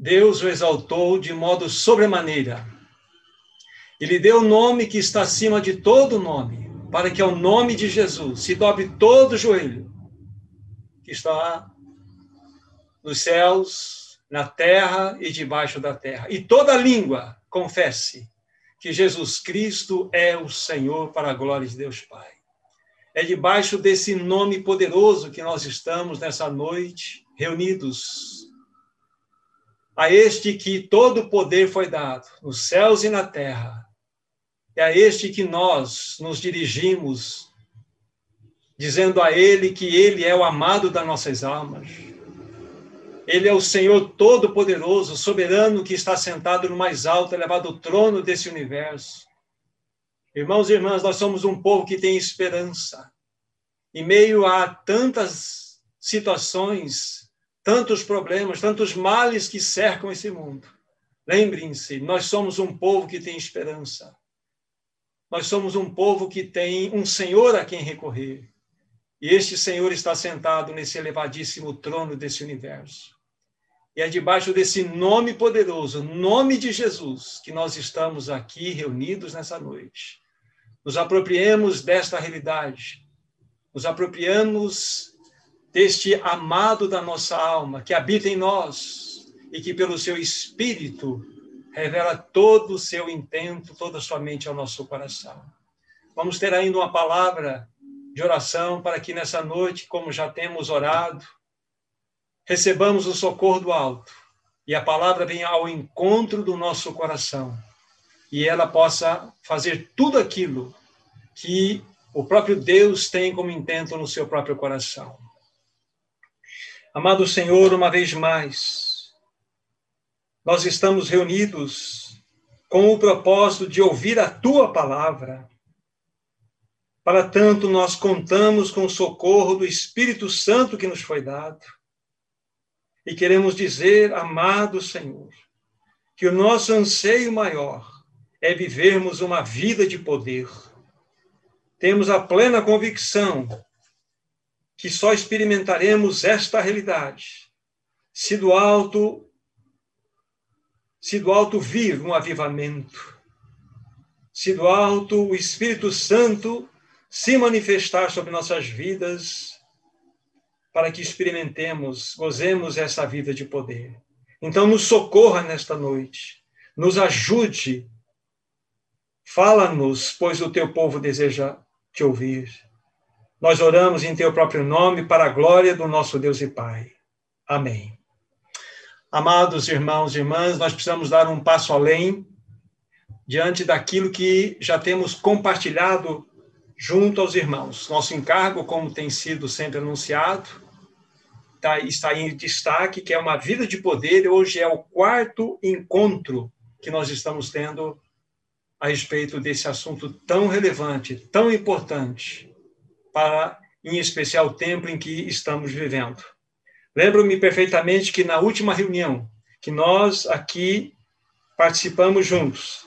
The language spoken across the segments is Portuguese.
Deus o exaltou de modo sobremaneira. Ele deu o nome que está acima de todo nome, para que ao nome de Jesus se dobre todo o joelho que está nos céus, na terra e debaixo da terra. E toda língua confesse que Jesus Cristo é o Senhor para a glória de Deus Pai. É debaixo desse nome poderoso que nós estamos nessa noite reunidos a este que todo poder foi dado, nos céus e na terra. É a este que nós nos dirigimos, dizendo a Ele que Ele é o amado das nossas almas. Ele é o Senhor Todo-Poderoso, soberano, que está sentado no mais alto, elevado trono desse universo. Irmãos e irmãs, nós somos um povo que tem esperança. Em meio a tantas situações tantos problemas, tantos males que cercam esse mundo. Lembrem-se, nós somos um povo que tem esperança. Nós somos um povo que tem um Senhor a quem recorrer. E este Senhor está sentado nesse elevadíssimo trono desse universo. E é debaixo desse nome poderoso, nome de Jesus, que nós estamos aqui reunidos nessa noite. Nos apropriemos desta realidade. Nos apropriamos deste amado da nossa alma, que habita em nós e que, pelo seu Espírito, revela todo o seu intento, toda a sua mente ao nosso coração. Vamos ter ainda uma palavra de oração para que nessa noite, como já temos orado, recebamos o socorro do alto e a palavra venha ao encontro do nosso coração e ela possa fazer tudo aquilo que o próprio Deus tem como intento no seu próprio coração. Amado Senhor, uma vez mais, nós estamos reunidos com o propósito de ouvir a tua palavra. Para tanto, nós contamos com o socorro do Espírito Santo que nos foi dado. E queremos dizer, amado Senhor, que o nosso anseio maior é vivermos uma vida de poder. Temos a plena convicção que só experimentaremos esta realidade se do alto se do alto vir um avivamento, se do alto o Espírito Santo se manifestar sobre nossas vidas, para que experimentemos, gozemos essa vida de poder. Então, nos socorra nesta noite, nos ajude, fala-nos, pois o teu povo deseja te ouvir. Nós oramos em teu próprio nome para a glória do nosso Deus e Pai. Amém. Amados irmãos e irmãs, nós precisamos dar um passo além diante daquilo que já temos compartilhado junto aos irmãos. Nosso encargo, como tem sido sempre anunciado, tá, está em destaque, que é uma vida de poder. Hoje é o quarto encontro que nós estamos tendo a respeito desse assunto tão relevante, tão importante, para, em especial, o tempo em que estamos vivendo. Lembro-me perfeitamente que na última reunião que nós aqui participamos juntos,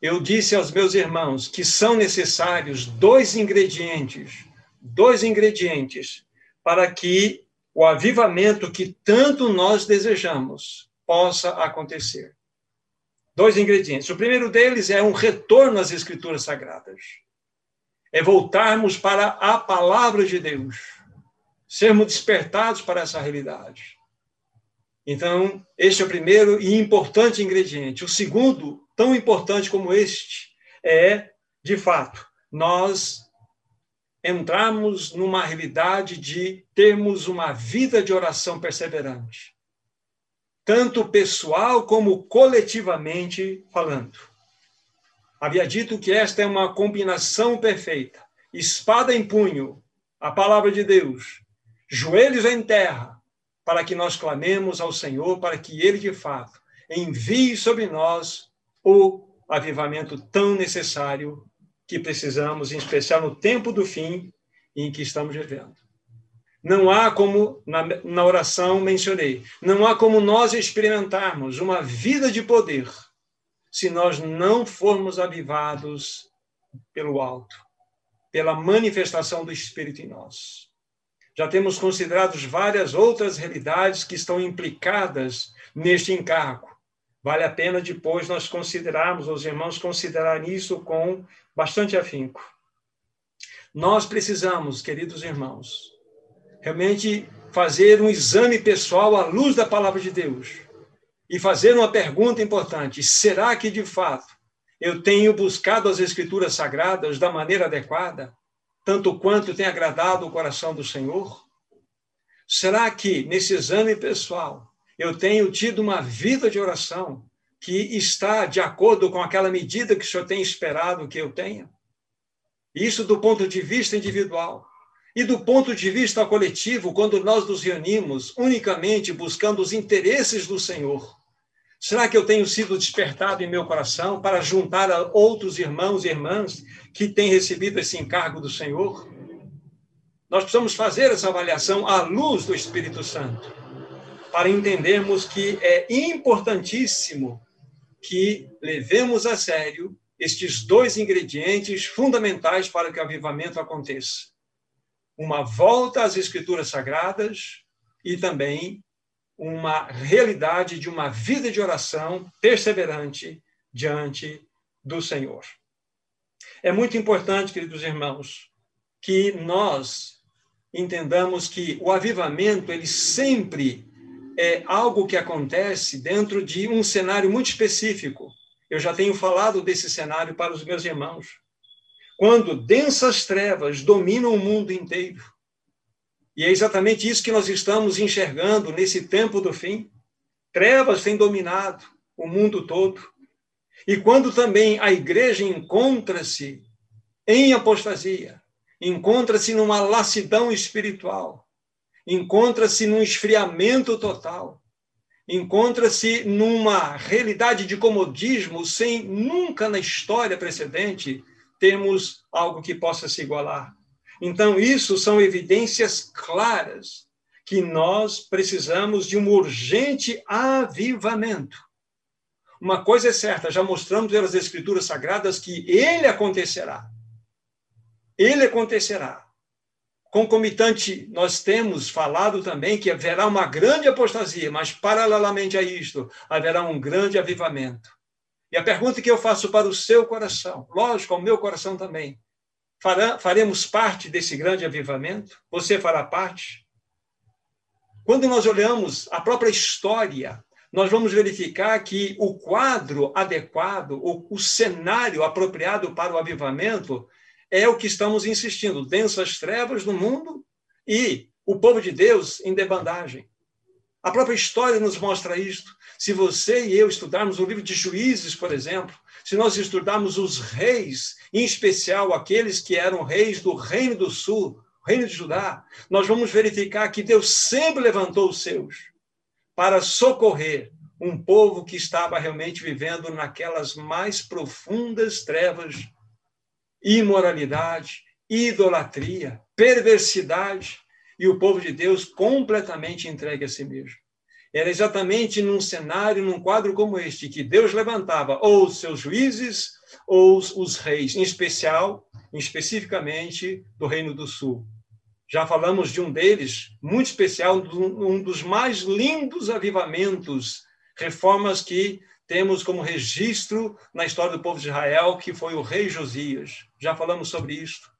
eu disse aos meus irmãos que são necessários dois ingredientes, dois ingredientes para que o avivamento que tanto nós desejamos possa acontecer. Dois ingredientes. O primeiro deles é um retorno às escrituras sagradas é voltarmos para a palavra de Deus, sermos despertados para essa realidade. Então, este é o primeiro e importante ingrediente. O segundo, tão importante como este, é, de fato, nós entrarmos numa realidade de termos uma vida de oração perseverante, tanto pessoal como coletivamente falando. Havia dito que esta é uma combinação perfeita: espada em punho, a palavra de Deus, joelhos em terra, para que nós clamemos ao Senhor, para que Ele, de fato, envie sobre nós o avivamento tão necessário que precisamos, em especial no tempo do fim em que estamos vivendo. Não há como, na, na oração mencionei, não há como nós experimentarmos uma vida de poder se nós não formos avivados pelo alto, pela manifestação do Espírito em nós. Já temos considerado várias outras realidades que estão implicadas neste encargo. Vale a pena depois nós considerarmos, os irmãos considerarem isso com bastante afinco. Nós precisamos, queridos irmãos, realmente fazer um exame pessoal à luz da palavra de Deus e fazer uma pergunta importante: será que de fato eu tenho buscado as escrituras sagradas da maneira adequada? tanto quanto tem agradado o coração do Senhor? Será que, nesse exame pessoal, eu tenho tido uma vida de oração que está de acordo com aquela medida que o Senhor tem esperado que eu tenha? Isso do ponto de vista individual. E do ponto de vista coletivo, quando nós nos reunimos unicamente buscando os interesses do Senhor, Será que eu tenho sido despertado em meu coração para juntar a outros irmãos e irmãs que têm recebido esse encargo do Senhor? Nós precisamos fazer essa avaliação à luz do Espírito Santo, para entendermos que é importantíssimo que levemos a sério estes dois ingredientes fundamentais para que o avivamento aconteça: uma volta às Escrituras Sagradas e também uma realidade de uma vida de oração perseverante diante do Senhor. É muito importante, queridos irmãos, que nós entendamos que o avivamento ele sempre é algo que acontece dentro de um cenário muito específico. Eu já tenho falado desse cenário para os meus irmãos. Quando densas trevas dominam o mundo inteiro, e é exatamente isso que nós estamos enxergando nesse tempo do fim. Trevas têm dominado o mundo todo. E quando também a igreja encontra-se em apostasia, encontra-se numa lassidão espiritual, encontra-se num esfriamento total, encontra-se numa realidade de comodismo sem nunca na história precedente termos algo que possa se igualar. Então, isso são evidências claras que nós precisamos de um urgente avivamento. Uma coisa é certa, já mostramos pelas Escrituras Sagradas que ele acontecerá. Ele acontecerá. Concomitante, nós temos falado também que haverá uma grande apostasia, mas paralelamente a isto, haverá um grande avivamento. E a pergunta que eu faço para o seu coração, lógico, ao meu coração também, faremos parte desse grande avivamento? Você fará parte? Quando nós olhamos a própria história, nós vamos verificar que o quadro adequado, o, o cenário apropriado para o avivamento é o que estamos insistindo: densas trevas no mundo e o povo de Deus em debandagem. A própria história nos mostra isto. Se você e eu estudarmos o livro de Juízes, por exemplo, se nós estudarmos os reis, em especial aqueles que eram reis do Reino do Sul, Reino de Judá, nós vamos verificar que Deus sempre levantou os seus para socorrer um povo que estava realmente vivendo naquelas mais profundas trevas, imoralidade, idolatria, perversidade, e o povo de Deus completamente entregue a si mesmo. Era exatamente num cenário, num quadro como este, que Deus levantava ou os seus juízes ou os, os reis, em especial, especificamente do Reino do Sul. Já falamos de um deles, muito especial, um dos mais lindos avivamentos, reformas que temos como registro na história do povo de Israel, que foi o rei Josias. Já falamos sobre isso.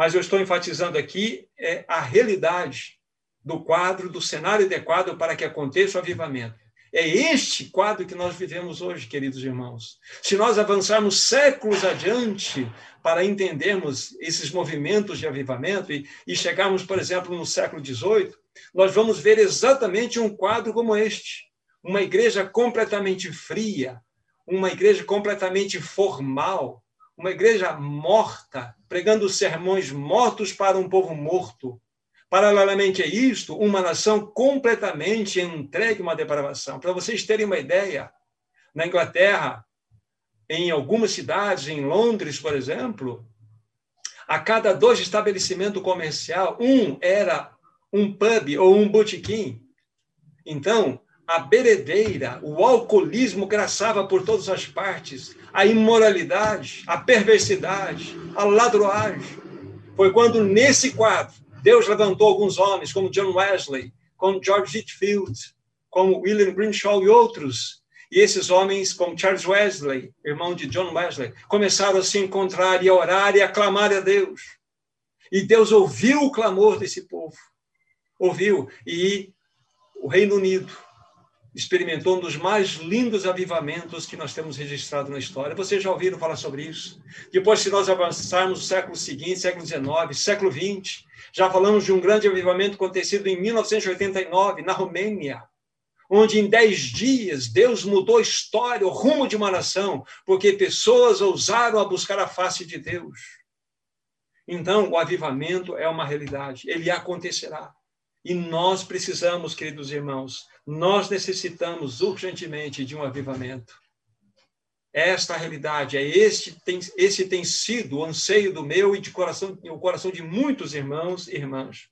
Mas eu estou enfatizando aqui é, a realidade do quadro, do cenário adequado para que aconteça o avivamento. É este quadro que nós vivemos hoje, queridos irmãos. Se nós avançarmos séculos adiante para entendermos esses movimentos de avivamento e, e chegarmos, por exemplo, no século XVIII, nós vamos ver exatamente um quadro como este. Uma igreja completamente fria, uma igreja completamente formal, uma igreja morta, pregando sermões mortos para um povo morto, Paralelamente a isto, uma nação completamente entregue a uma depravação. Para vocês terem uma ideia, na Inglaterra, em algumas cidades, em Londres, por exemplo, a cada dois estabelecimentos comercial, um era um pub ou um botequim. Então, a beredeira, o alcoolismo graçava por todas as partes, a imoralidade, a perversidade, a ladroagem. Foi quando, nesse quadro, Deus levantou alguns homens, como John Wesley, como George Whitfield, como William Grimshaw e outros. E esses homens, como Charles Wesley, irmão de John Wesley, começaram a se encontrar e a orar e a clamar a Deus. E Deus ouviu o clamor desse povo. Ouviu. E o Reino Unido experimentou um dos mais lindos avivamentos que nós temos registrado na história. Vocês já ouviram falar sobre isso? Depois, se nós avançarmos o século seguinte, século XIX, século XX, já falamos de um grande avivamento acontecido em 1989, na Romênia, onde em dez dias Deus mudou a história, o rumo de uma nação, porque pessoas ousaram a buscar a face de Deus. Então, o avivamento é uma realidade, ele acontecerá. E nós precisamos, queridos irmãos, nós necessitamos urgentemente de um avivamento. Esta realidade, é este tem, esse tem sido o anseio do meu e de coração, o coração de muitos irmãos e irmãs.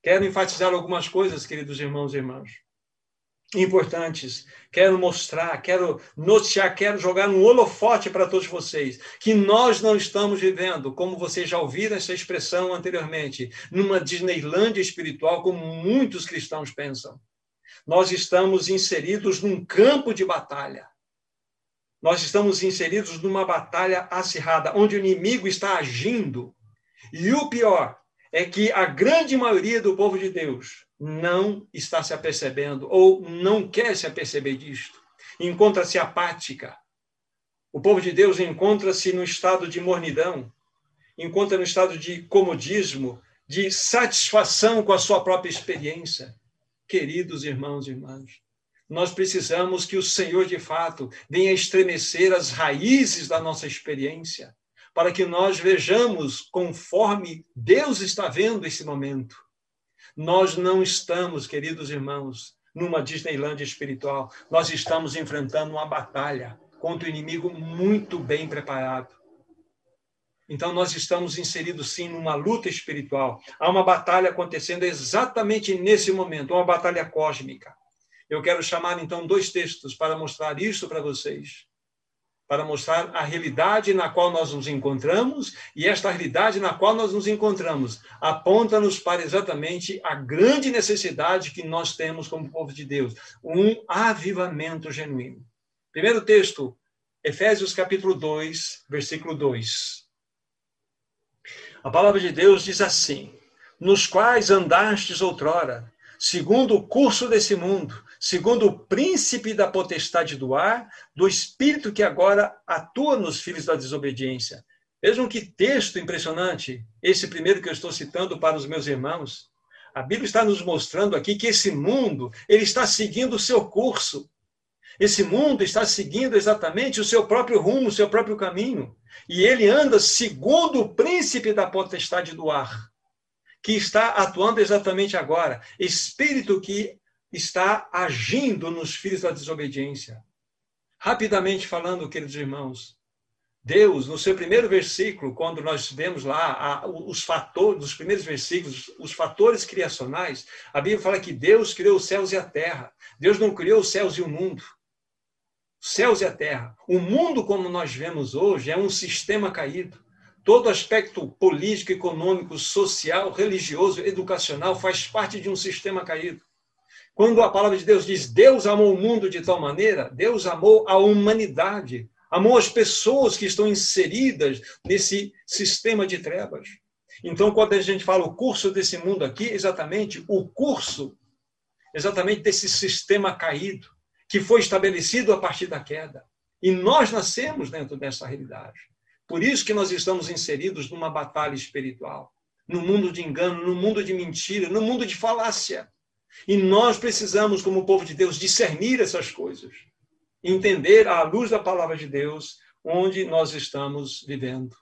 Quero enfatizar algumas coisas, queridos irmãos e irmãs importantes. Quero mostrar, quero noticiar, quero jogar um holofote para todos vocês, que nós não estamos vivendo, como vocês já ouviram essa expressão anteriormente, numa Disneylândia espiritual, como muitos cristãos pensam. Nós estamos inseridos num campo de batalha. Nós estamos inseridos numa batalha acirrada, onde o inimigo está agindo. E o pior é que a grande maioria do povo de Deus não está se apercebendo ou não quer se aperceber disto. Encontra-se apática. O povo de Deus encontra-se no estado de mornidão, encontra no estado de comodismo, de satisfação com a sua própria experiência. Queridos irmãos e irmãs, nós precisamos que o Senhor, de fato, venha estremecer as raízes da nossa experiência, para que nós vejamos conforme Deus está vendo esse momento nós não estamos, queridos irmãos, numa Disneylandia espiritual. Nós estamos enfrentando uma batalha contra o inimigo muito bem preparado. Então, nós estamos inseridos, sim, numa luta espiritual. Há uma batalha acontecendo exatamente nesse momento, uma batalha cósmica. Eu quero chamar, então, dois textos para mostrar isso para vocês para mostrar a realidade na qual nós nos encontramos, e esta realidade na qual nós nos encontramos aponta-nos para exatamente a grande necessidade que nós temos como povo de Deus, um avivamento genuíno. Primeiro texto, Efésios capítulo 2, versículo 2. A palavra de Deus diz assim: Nos quais andastes outrora, segundo o curso desse mundo, segundo o príncipe da potestade do ar, do espírito que agora atua nos filhos da desobediência. Vejam que texto impressionante, esse primeiro que eu estou citando para os meus irmãos. A Bíblia está nos mostrando aqui que esse mundo, ele está seguindo o seu curso. Esse mundo está seguindo exatamente o seu próprio rumo, o seu próprio caminho. E ele anda segundo o príncipe da potestade do ar, que está atuando exatamente agora. Espírito que está agindo nos filhos da desobediência. Rapidamente falando, queridos irmãos, Deus, no seu primeiro versículo, quando nós vemos lá os fatores, nos primeiros versículos, os fatores criacionais, a Bíblia fala que Deus criou os céus e a terra. Deus não criou os céus e o mundo. Céus e a terra. O mundo, como nós vemos hoje, é um sistema caído. Todo aspecto político, econômico, social, religioso, educacional faz parte de um sistema caído. Quando a palavra de Deus diz Deus amou o mundo de tal maneira, Deus amou a humanidade, amou as pessoas que estão inseridas nesse sistema de trevas. Então, quando a gente fala o curso desse mundo aqui, exatamente o curso, exatamente desse sistema caído, que foi estabelecido a partir da queda. E nós nascemos dentro dessa realidade. Por isso que nós estamos inseridos numa batalha espiritual, no mundo de engano, no mundo de mentira, no mundo de falácia. E nós precisamos, como povo de Deus, discernir essas coisas, entender à luz da palavra de Deus onde nós estamos vivendo.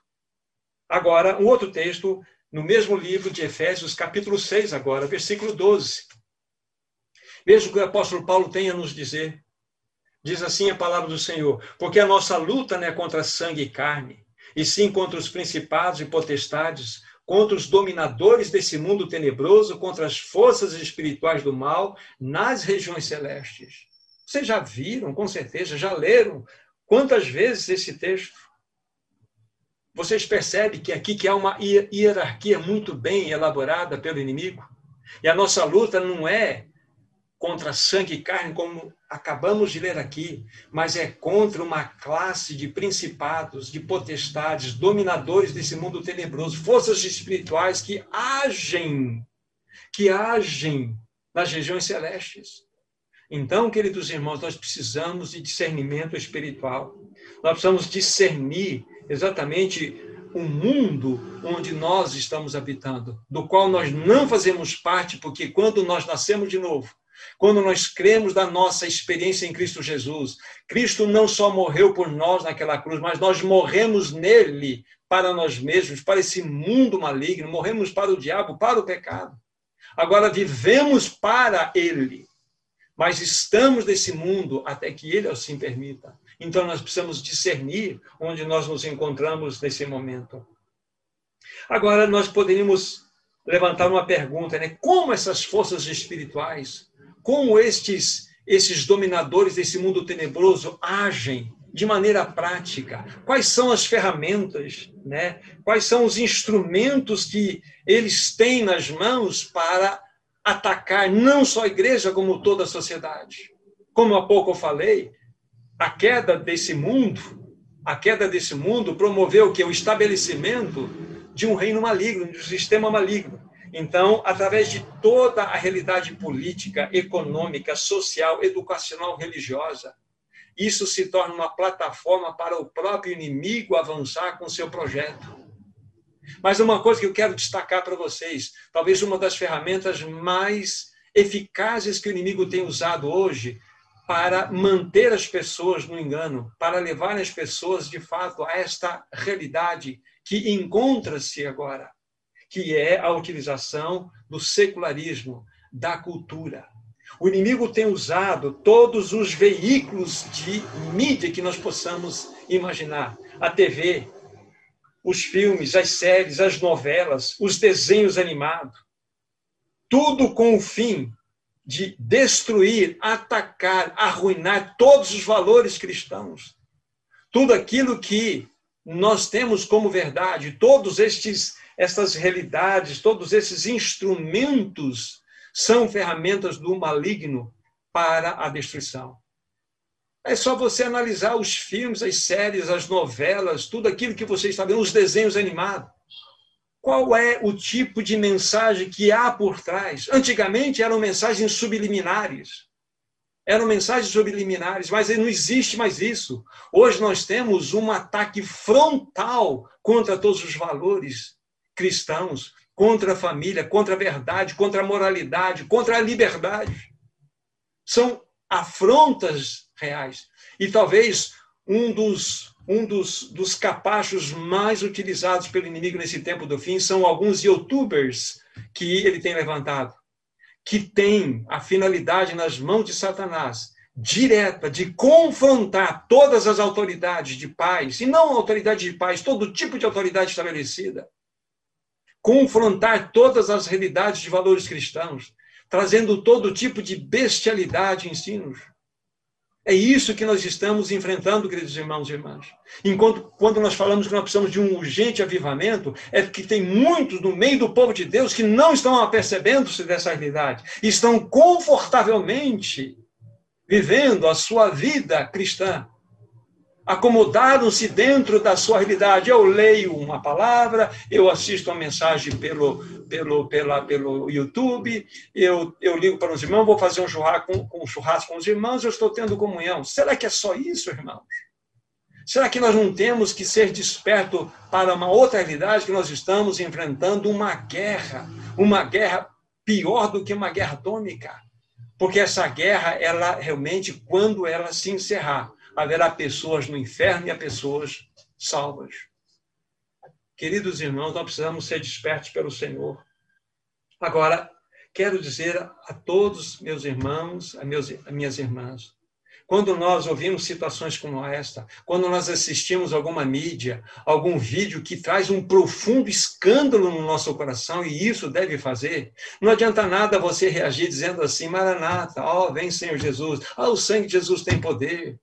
Agora, um outro texto, no mesmo livro de Efésios, capítulo 6, agora, versículo 12. Veja o que o apóstolo Paulo tem a nos dizer. Diz assim a palavra do Senhor: Porque a nossa luta não é contra sangue e carne, e sim contra os principados e potestades, contra os dominadores desse mundo tenebroso, contra as forças espirituais do mal nas regiões celestes. Vocês já viram, com certeza, já leram quantas vezes esse texto? Vocês percebem que aqui que há uma hierarquia muito bem elaborada pelo inimigo? E a nossa luta não é contra sangue e carne, como acabamos de ler aqui, mas é contra uma classe de principados, de potestades, dominadores desse mundo tenebroso, forças espirituais que agem, que agem nas regiões celestes. Então, queridos irmãos, nós precisamos de discernimento espiritual. Nós precisamos discernir exatamente o mundo onde nós estamos habitando, do qual nós não fazemos parte, porque quando nós nascemos de novo, quando nós cremos na nossa experiência em Cristo Jesus, Cristo não só morreu por nós naquela cruz, mas nós morremos nele para nós mesmos, para esse mundo maligno, morremos para o diabo, para o pecado. Agora vivemos para ele, mas estamos nesse mundo até que ele assim permita. Então nós precisamos discernir onde nós nos encontramos nesse momento. Agora nós poderíamos levantar uma pergunta, né? Como essas forças espirituais como estes, esses dominadores desse mundo tenebroso agem de maneira prática? Quais são as ferramentas, né? Quais são os instrumentos que eles têm nas mãos para atacar não só a igreja, como toda a sociedade? Como há pouco eu falei, a queda desse mundo, a queda desse mundo promoveu que o estabelecimento de um reino maligno, de um sistema maligno. Então, através de toda a realidade política, econômica, social, educacional, religiosa, isso se torna uma plataforma para o próprio inimigo avançar com seu projeto. Mas uma coisa que eu quero destacar para vocês, talvez uma das ferramentas mais eficazes que o inimigo tem usado hoje para manter as pessoas no engano, para levar as pessoas de fato a esta realidade que encontra-se agora que é a utilização do secularismo, da cultura. O inimigo tem usado todos os veículos de mídia que nós possamos imaginar: a TV, os filmes, as séries, as novelas, os desenhos animados. Tudo com o fim de destruir, atacar, arruinar todos os valores cristãos. Tudo aquilo que nós temos como verdade, todos estes essas realidades, todos esses instrumentos são ferramentas do maligno para a destruição. É só você analisar os filmes, as séries, as novelas, tudo aquilo que você está vendo, os desenhos animados. Qual é o tipo de mensagem que há por trás? Antigamente eram mensagens subliminares. Eram mensagens subliminares, mas não existe mais isso. Hoje nós temos um ataque frontal contra todos os valores cristãos, contra a família, contra a verdade, contra a moralidade, contra a liberdade. São afrontas reais. E talvez um dos, um dos, dos capachos mais utilizados pelo inimigo nesse tempo do fim são alguns youtubers que ele tem levantado, que tem a finalidade nas mãos de Satanás direta de confrontar todas as autoridades de paz, e não autoridade de paz, todo tipo de autoridade estabelecida, confrontar todas as realidades de valores cristãos, trazendo todo tipo de bestialidade em ensinos. É isso que nós estamos enfrentando, queridos irmãos e irmãs. Enquanto quando nós falamos que nós precisamos de um urgente avivamento, é que tem muitos no meio do povo de Deus que não estão apercebendo-se dessa realidade, estão confortavelmente vivendo a sua vida cristã, acomodaram-se dentro da sua realidade. Eu leio uma palavra, eu assisto uma mensagem pelo, pelo, pela, pelo YouTube, eu, eu ligo para os irmãos, vou fazer um churrasco, um churrasco com os irmãos, eu estou tendo comunhão. Será que é só isso, irmãos? Será que nós não temos que ser despertos para uma outra realidade que nós estamos enfrentando uma guerra, uma guerra pior do que uma guerra atômica? Porque essa guerra, ela realmente, quando ela se encerrar, haverá pessoas no inferno e há pessoas salvas. Queridos irmãos, nós precisamos ser despertos pelo Senhor. Agora, quero dizer a todos meus irmãos, a, meus, a minhas irmãs, quando nós ouvimos situações como esta, quando nós assistimos alguma mídia, algum vídeo que traz um profundo escândalo no nosso coração, e isso deve fazer, não adianta nada você reagir dizendo assim, Maranata, ó, oh, vem Senhor Jesus, ah, o sangue de Jesus tem poder.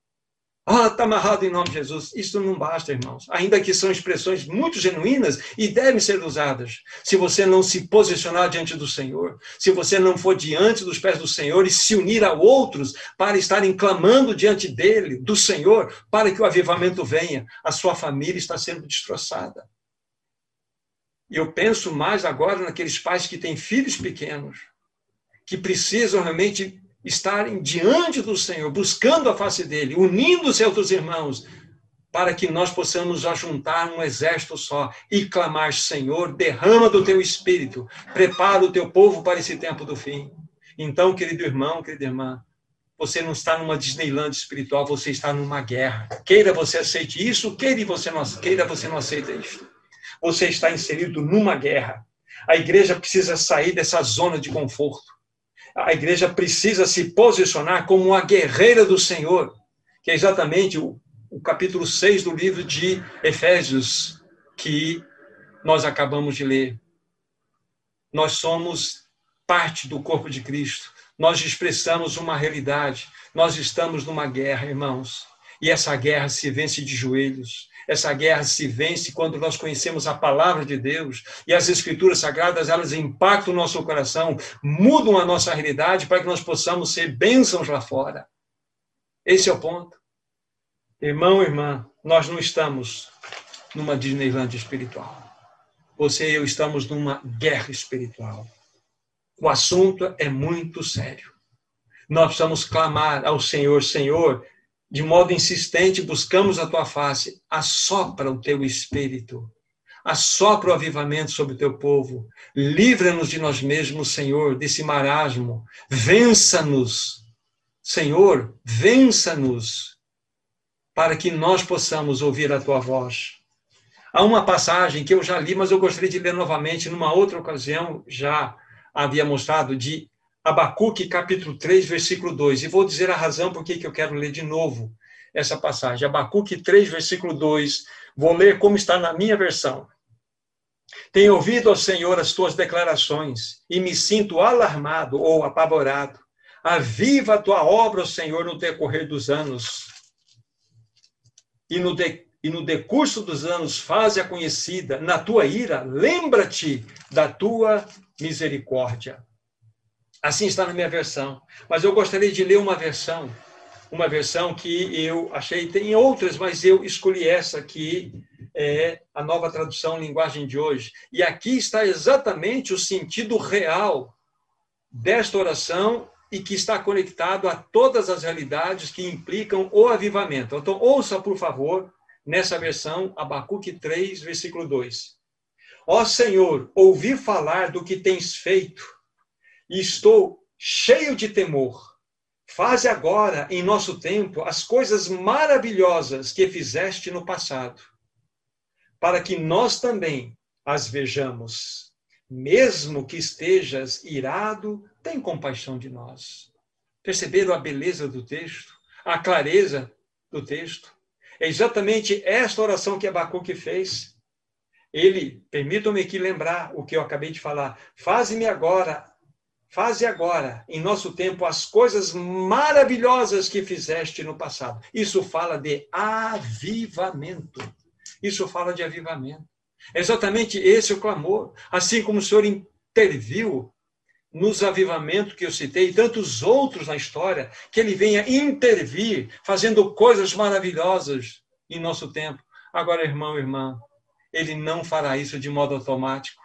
Ah, está amarrado em nome de Jesus. Isso não basta, irmãos. Ainda que são expressões muito genuínas e devem ser usadas. Se você não se posicionar diante do Senhor, se você não for diante dos pés do Senhor e se unir a outros para estarem clamando diante dele, do Senhor, para que o avivamento venha, a sua família está sendo destroçada. E eu penso mais agora naqueles pais que têm filhos pequenos, que precisam realmente estarem diante do Senhor, buscando a face dele, unindo-se a outros irmãos, para que nós possamos ajuntar um exército só e clamar: Senhor, derrama do teu espírito, prepara o teu povo para esse tempo do fim. Então, querido irmão, querida irmã, você não está numa Disneyland espiritual, você está numa guerra. Queira você aceite isso, queira você não, queira você não aceite isso. Você está inserido numa guerra. A igreja precisa sair dessa zona de conforto a igreja precisa se posicionar como uma guerreira do Senhor, que é exatamente o, o capítulo 6 do livro de Efésios, que nós acabamos de ler. Nós somos parte do corpo de Cristo, nós expressamos uma realidade, nós estamos numa guerra, irmãos, e essa guerra se vence de joelhos, essa guerra se vence quando nós conhecemos a palavra de Deus e as escrituras sagradas, elas impactam o nosso coração, mudam a nossa realidade para que nós possamos ser bênçãos lá fora. Esse é o ponto. Irmão, irmã, nós não estamos numa Disneyland espiritual. Você e eu estamos numa guerra espiritual. O assunto é muito sério. Nós precisamos clamar ao Senhor, Senhor, de modo insistente buscamos a tua face, assopra o teu espírito, assopra o avivamento sobre o teu povo, livra-nos de nós mesmos, Senhor, desse marasmo, vença-nos, Senhor, vença-nos, para que nós possamos ouvir a tua voz. Há uma passagem que eu já li, mas eu gostaria de ler novamente, numa outra ocasião, já havia mostrado, de Abacuque, capítulo 3, versículo 2. E vou dizer a razão por que eu quero ler de novo essa passagem. Abacuque 3, versículo 2. Vou ler como está na minha versão. Tenho ouvido ao Senhor as tuas declarações e me sinto alarmado ou apavorado. Aviva a tua obra, Senhor, no decorrer dos anos. E no, de, e no decurso dos anos, faze-a conhecida. Na tua ira, lembra-te da tua misericórdia. Assim está na minha versão. Mas eu gostaria de ler uma versão, uma versão que eu achei, tem outras, mas eu escolhi essa que é a nova tradução linguagem de hoje. E aqui está exatamente o sentido real desta oração e que está conectado a todas as realidades que implicam o avivamento. Então, ouça, por favor, nessa versão, Abacuque 3, versículo 2. Ó Senhor, ouvi falar do que tens feito e estou cheio de temor. Faze agora, em nosso tempo, as coisas maravilhosas que fizeste no passado, para que nós também as vejamos. Mesmo que estejas irado, tem compaixão de nós. Perceberam a beleza do texto? A clareza do texto? É exatamente esta oração que Abacuque fez. Ele, permitam-me aqui lembrar o que eu acabei de falar. Faze-me agora Faze agora, em nosso tempo, as coisas maravilhosas que fizeste no passado. Isso fala de avivamento. Isso fala de avivamento. É exatamente esse o clamor. Assim como o Senhor interviu nos avivamentos que eu citei, e tantos outros na história, que ele venha intervir, fazendo coisas maravilhosas em nosso tempo. Agora, irmão, irmã, ele não fará isso de modo automático.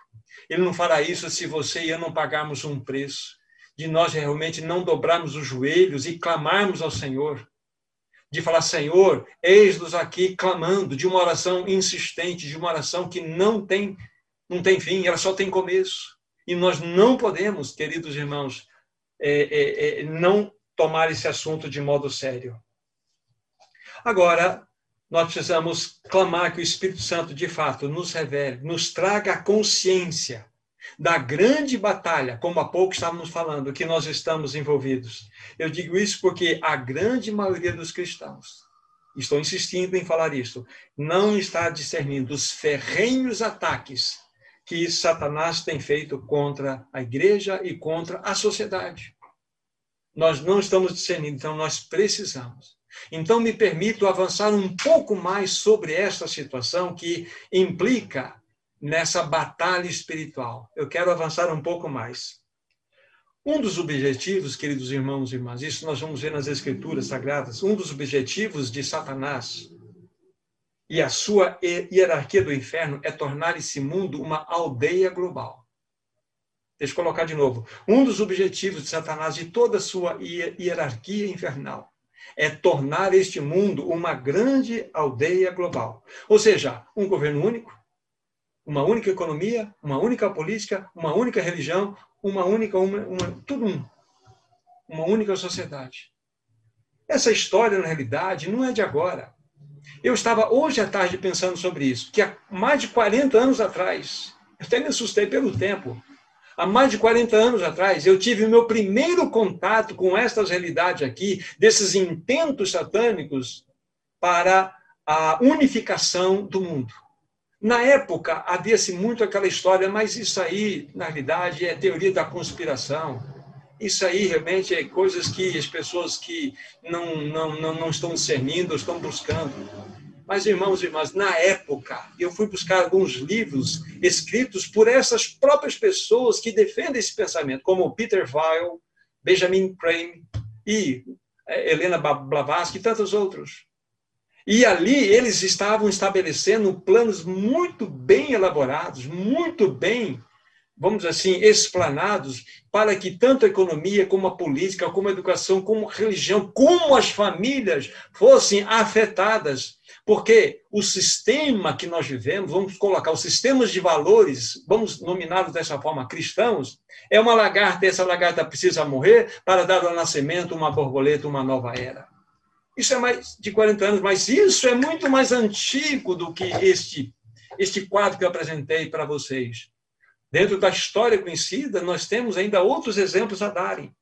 Ele não fará isso se você e eu não pagarmos um preço, de nós realmente não dobrarmos os joelhos e clamarmos ao Senhor, de falar, Senhor, eis-nos aqui clamando, de uma oração insistente, de uma oração que não tem, não tem fim, ela só tem começo. E nós não podemos, queridos irmãos, é, é, é, não tomar esse assunto de modo sério. Agora, nós precisamos clamar que o Espírito Santo, de fato, nos revele, nos traga a consciência da grande batalha, como há pouco estávamos falando, que nós estamos envolvidos. Eu digo isso porque a grande maioria dos cristãos, estou insistindo em falar isso, não está discernindo os ferrenhos ataques que Satanás tem feito contra a igreja e contra a sociedade. Nós não estamos discernindo, então nós precisamos Então, me permito avançar um pouco mais sobre esta situação que implica nessa batalha espiritual. Eu quero avançar um pouco mais. Um dos objetivos, queridos irmãos e irmãs, isso nós vamos ver nas Escrituras Sagradas, um dos objetivos de Satanás e a sua hierarquia do inferno é tornar esse mundo uma aldeia global. Deixa eu colocar de novo. Um dos objetivos de Satanás e toda a sua hierarquia infernal é tornar este mundo uma grande aldeia global. Ou seja, um governo único, uma única economia, uma única política, uma única religião, uma única, uma, uma, tudo um. Uma única sociedade. Essa história, na realidade, não é de agora. Eu estava hoje à tarde pensando sobre isso, que há mais de 40 anos atrás, eu até me assustei pelo tempo, há mais de 40 anos atrás, eu tive o meu primeiro contato com estas realidades aqui, desses intentos satânicos para a unificação do mundo. Na época, havia-se muito aquela história, mas isso aí, na realidade, é teoria da conspiração. Isso aí realmente é coisas que as pessoas que não, não, não, não estão discernindo, estão buscando. Mas, irmãos e irmãs, na época, eu fui buscar alguns livros escritos por essas próprias pessoas que defendem esse pensamento, como Peter Weil, Benjamin Crane e eh, Helena Blavatsky e tantos outros. E ali eles estavam estabelecendo planos muito bem elaborados, muito bem, vamos dizer assim, explanados, para que tanto a economia, como a política, como a educação, como a religião, como as famílias fossem afetadas porque o sistema que nós vivemos, vamos colocar os sistemas de valores, vamos nominá-los dessa forma, cristãos, é uma lagarta, essa lagarta precisa morrer para dar ao nascimento uma borboleta, uma nova era. Isso é mais de 40 anos, mas isso é muito mais antigo do que este, este quadro que eu apresentei para vocês. Dentro da história conhecida, nós temos ainda outros exemplos a darem.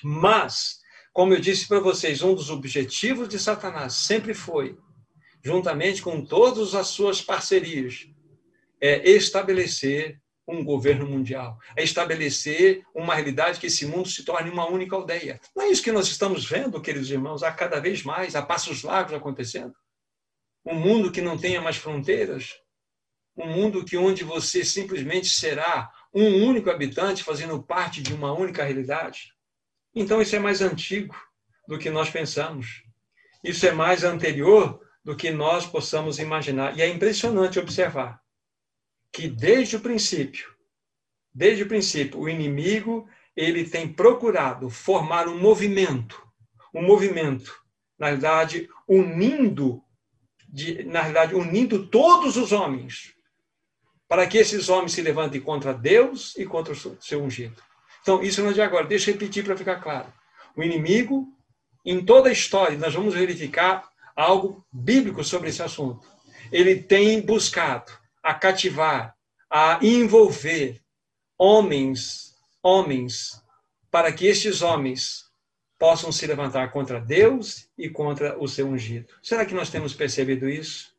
Mas, como eu disse para vocês, um dos objetivos de Satanás sempre foi juntamente com todas as suas parcerias, é estabelecer um governo mundial, é estabelecer uma realidade que esse mundo se torne uma única aldeia. Não é isso que nós estamos vendo, queridos irmãos, a cada vez mais, a passos largos acontecendo? Um mundo que não tenha mais fronteiras, um mundo que onde você simplesmente será um único habitante fazendo parte de uma única realidade. Então isso é mais antigo do que nós pensamos. Isso é mais anterior do que nós possamos imaginar. E é impressionante observar que desde o princípio, desde o princípio, o inimigo ele tem procurado formar um movimento, um movimento, na verdade, unindo, de, na verdade, unindo todos os homens, para que esses homens se levantem contra Deus e contra o seu ungido. Então, isso não é de agora. Deixa eu repetir para ficar claro. O inimigo, em toda a história, nós vamos verificar algo bíblico sobre esse assunto. Ele tem buscado a cativar, a envolver homens, homens, para que estes homens possam se levantar contra Deus e contra o seu ungido. Será que nós temos percebido isso?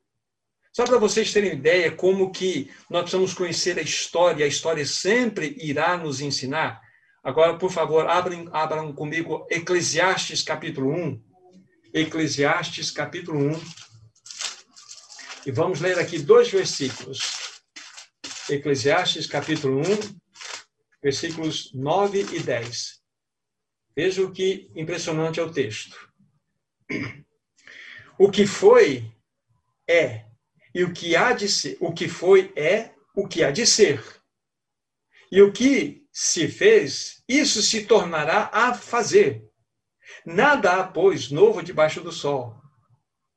Só para vocês terem ideia como que nós precisamos conhecer a história, a história sempre irá nos ensinar. Agora, por favor, abram, abram comigo Eclesiastes capítulo 1. Eclesiastes, capítulo 1. E vamos ler aqui dois versículos. Eclesiastes, capítulo 1, versículos 9 e 10. Veja o que impressionante é o texto. O que foi é, e o que há de ser, o que foi é o que há de ser. E o que se fez, isso se tornará a fazer. Nada há, pois, novo debaixo do sol.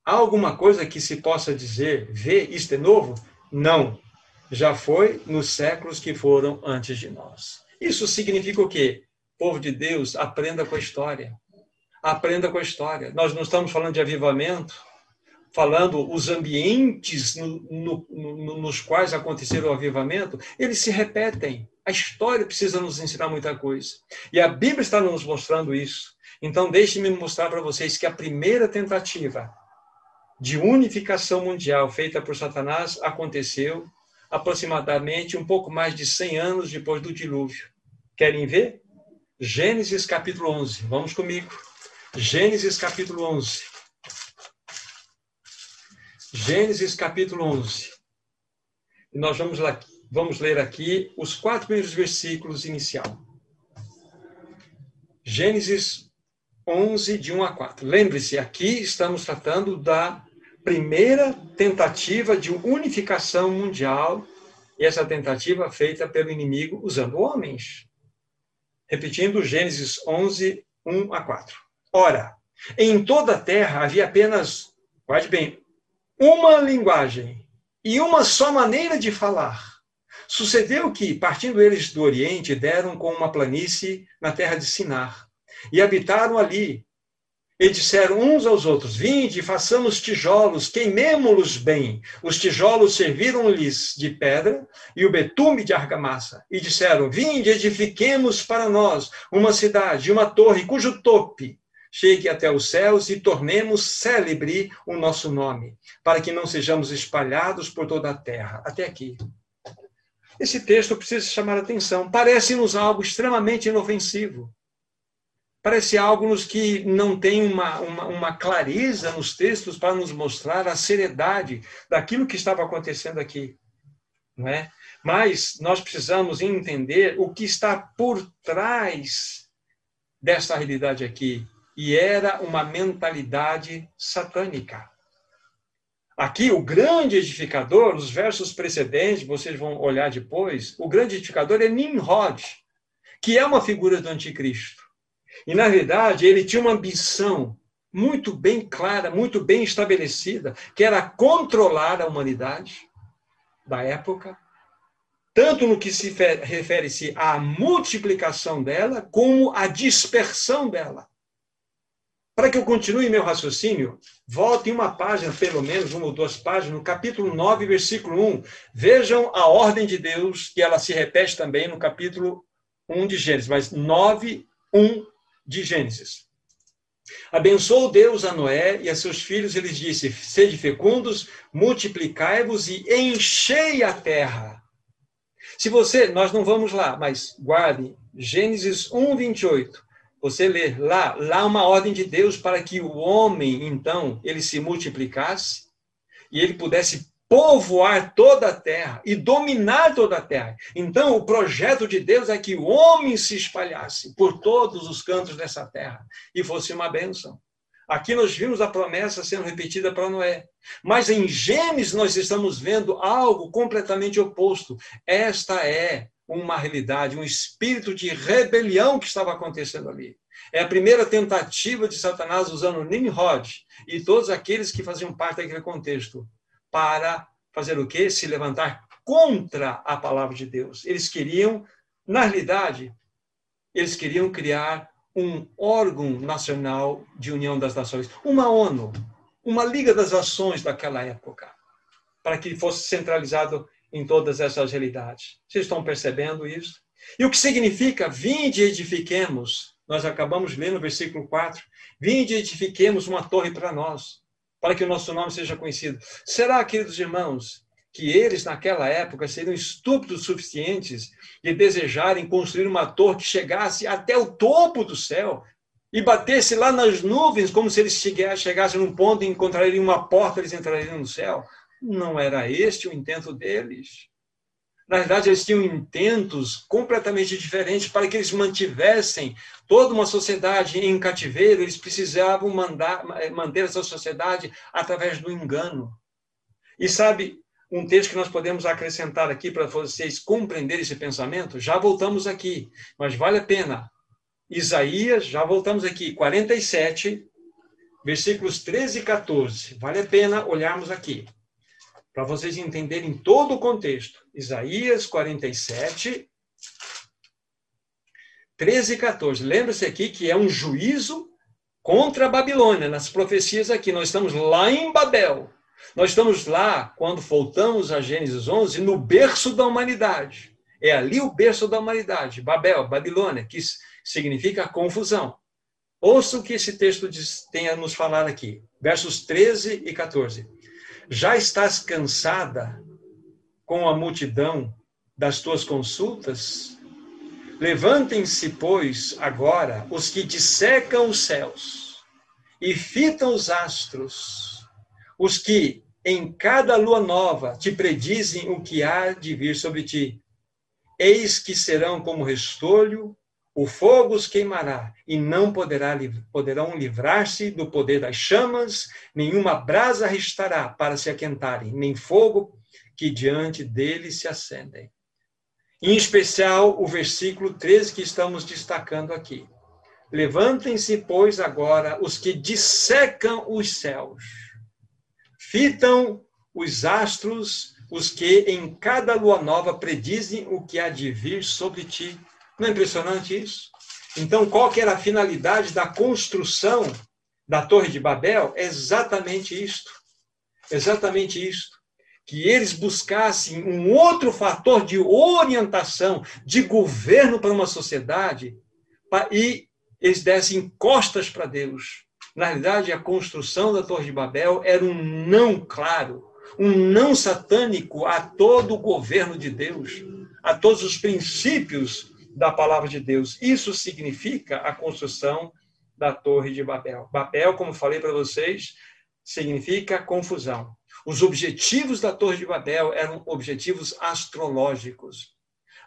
Há alguma coisa que se possa dizer, vê, isto é novo? Não. Já foi nos séculos que foram antes de nós. Isso significa o quê? Povo de Deus, aprenda com a história. Aprenda com a história. Nós não estamos falando de avivamento, falando os ambientes no, no, no, nos quais aconteceram o avivamento, eles se repetem. A história precisa nos ensinar muita coisa. E a Bíblia está nos mostrando isso. Então, deixe-me mostrar para vocês que a primeira tentativa de unificação mundial feita por Satanás aconteceu aproximadamente um pouco mais de 100 anos depois do dilúvio. Querem ver? Gênesis capítulo 11. Vamos comigo. Gênesis capítulo 11. Gênesis capítulo 11. E nós vamos, lá, vamos ler aqui os quatro primeiros versículos inicial. Gênesis 11, de 1 a 4. Lembre-se, aqui estamos tratando da primeira tentativa de unificação mundial, e essa tentativa feita pelo inimigo usando homens. Repetindo Gênesis 11, 1 a 4. Ora, em toda a terra havia apenas, guarde bem, uma linguagem e uma só maneira de falar. Sucedeu que, partindo eles do Oriente, deram com uma planície na terra de Sinar, e habitaram ali. E disseram uns aos outros: Vinde, façamos tijolos, queimemo-los bem. Os tijolos serviram-lhes de pedra e o betume de argamassa. E disseram: Vinde, edifiquemos para nós uma cidade, uma torre, cujo tope chegue até os céus e tornemos célebre o nosso nome, para que não sejamos espalhados por toda a terra. Até aqui. Esse texto precisa chamar a atenção. Parece-nos algo extremamente inofensivo. Parece algo nos que não tem uma, uma, uma, clareza nos textos para nos mostrar a seriedade daquilo que estava acontecendo aqui. Não é? Mas nós precisamos entender o que está por trás desta realidade aqui e era uma mentalidade satânica. Aqui, o grande edificador, nos versos precedentes, vocês vão olhar depois, o grande edificador é Nimrod, que é uma figura do anticristo. E, na verdade, ele tinha uma ambição muito bem clara, muito bem estabelecida, que era controlar a humanidade da época, tanto no que se refere-se à multiplicação dela, como à dispersão dela. Para que eu continue meu raciocínio, volte uma página, pelo menos uma ou duas páginas, no capítulo 9, versículo 1. Vejam a ordem de Deus, que ela se repete também no capítulo 1 de Gênesis, mas 9, 1 de Gênesis. Abençoou Deus a Noé e a seus filhos, ele disse: Sede fecundos, multiplicai-vos e enchei a terra. Se você, nós não vamos lá, mas guarde Gênesis 1, 28. Você lê lá, lá uma ordem de Deus para que o homem, então, ele se multiplicasse e ele pudesse povoar toda a terra e dominar toda a terra. Então, o projeto de Deus é que o homem se espalhasse por todos os cantos dessa terra e fosse uma bênção. Aqui nós vimos a promessa sendo repetida para Noé. Mas em Gênesis nós estamos vendo algo completamente oposto. Esta é uma realidade, um espírito de rebelião que estava acontecendo ali. É a primeira tentativa de Satanás usando Nimrod e todos aqueles que faziam parte daquele contexto para fazer o quê? Se levantar contra a palavra de Deus. Eles queriam, na realidade, eles queriam criar um órgão nacional de união das nações, uma ONU, uma Liga das Nações daquela época, para que fosse centralizado em todas essas realidades. Vocês estão percebendo isso? E o que significa vinde edifiquemos? Nós acabamos ler no versículo 4. Vinde edifiquemos uma torre para nós, para que o nosso nome seja conhecido. Será, queridos irmãos, que eles, naquela época, seriam estúpidos suficientes de desejarem construir uma torre que chegasse até o topo do céu e batesse lá nas nuvens, como se eles chegassem num ponto e encontrariam uma porta, eles entrariam no céu? Não era este o intento deles. Na verdade, eles tinham intentos completamente diferentes para que eles mantivessem toda uma sociedade em cativeiro. Eles precisavam mandar, manter essa sociedade através do engano. E sabe, um texto que nós podemos acrescentar aqui para vocês compreenderem esse pensamento? Já voltamos aqui, mas vale a pena. Isaías, já voltamos aqui, 47, versículos 13 e 14. Vale a pena olharmos aqui para vocês entenderem todo o contexto. Isaías 47, 13 e 14. Lembra-se aqui que é um juízo contra a Babilônia, nas profecias aqui. Nós estamos lá em Babel. Nós estamos lá, quando voltamos a Gênesis 11, no berço da humanidade. É ali o berço da humanidade, Babel, Babilônia, que significa confusão. Ouça o que esse texto tem a nos falar aqui, versos 13 e 14. Já estás cansada com a multidão das tuas consultas? Levantem-se, pois, agora os que dissecam os céus e fitam os astros, os que em cada lua nova te predizem o que há de vir sobre ti. Eis que serão como restolho, o fogo os queimará, e não poderá, poderão livrar-se do poder das chamas, nenhuma brasa restará para se aquentarem, nem fogo que diante deles se acendem. Em especial, o versículo 13 que estamos destacando aqui. Levantem-se, pois, agora os que dissecam os céus, fitam os astros, os que em cada lua nova predizem o que há de vir sobre ti. Não é impressionante isso? Então, qual que era a finalidade da construção da Torre de Babel? É exatamente isto. Exatamente isto. Que eles buscassem um outro fator de orientação, de governo para uma sociedade, e eles dessem costas para Deus. Na realidade, a construção da Torre de Babel era um não claro, um não satânico a todo o governo de Deus, a todos os princípios da palavra de Deus. Isso significa a construção da Torre de Babel. Babel, como falei para vocês, significa confusão. Os objetivos da Torre de Babel eram objetivos astrológicos.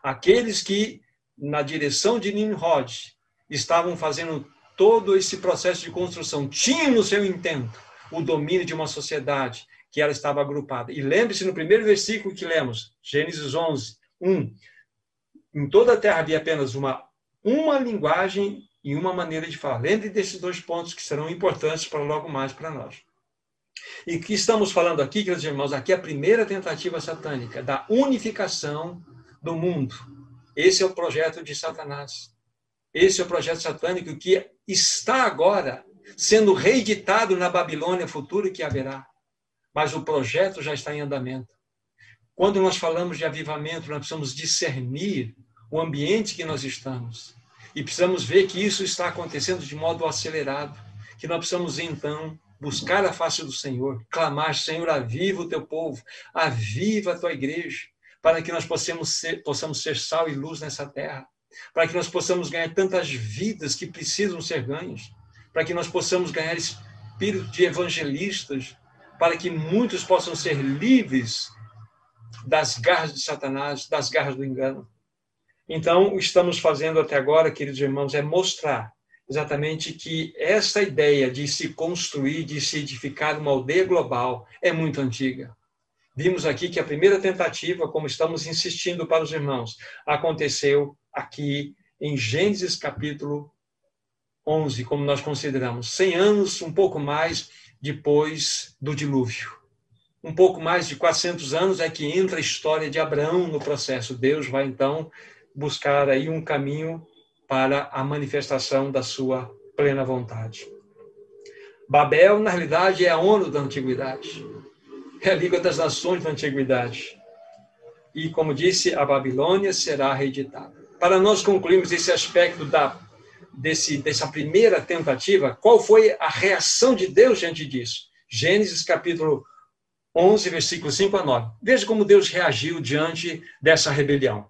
Aqueles que, na direção de Nimrod, estavam fazendo todo esse processo de construção, tinham no seu intento o domínio de uma sociedade que ela estava agrupada. E lembre-se no primeiro versículo que lemos, Gênesis 11, 1. Em toda a terra havia apenas uma, uma linguagem e uma maneira de falar. Lembre desses dois pontos que serão importantes para logo mais para nós. E que estamos falando aqui, queridos irmãos, aqui é a primeira tentativa satânica da unificação do mundo. Esse é o projeto de Satanás. Esse é o projeto satânico que está agora sendo reeditado na Babilônia futura que haverá. Mas o projeto já está em andamento. Quando nós falamos de avivamento, nós precisamos discernir o ambiente que nós estamos. E precisamos ver que isso está acontecendo de modo acelerado. Que nós precisamos, então, buscar a face do Senhor, clamar: Senhor, aviva o teu povo, aviva a tua igreja, para que nós possamos ser, possamos ser sal e luz nessa terra para que nós possamos ganhar tantas vidas que precisam ser ganhas, para que nós possamos ganhar espírito de evangelistas, para que muitos possam ser livres das garras de Satanás, das garras do engano. Então, estamos fazendo até agora, queridos irmãos, é mostrar exatamente que essa ideia de se construir, de se edificar uma aldeia global é muito antiga. Vimos aqui que a primeira tentativa, como estamos insistindo para os irmãos, aconteceu aqui em Gênesis capítulo 11, como nós consideramos, 100 anos, um pouco mais depois do dilúvio. Um pouco mais de 400 anos é que entra a história de Abraão no processo. Deus vai então buscar aí um caminho para a manifestação da sua plena vontade. Babel, na realidade, é a ONU da antiguidade. É a Liga das Nações da antiguidade. E, como disse, a Babilônia será reeditada para nós concluirmos esse aspecto da, desse, dessa primeira tentativa, qual foi a reação de Deus diante disso? Gênesis capítulo 11, versículo 5 a 9. Veja como Deus reagiu diante dessa rebelião.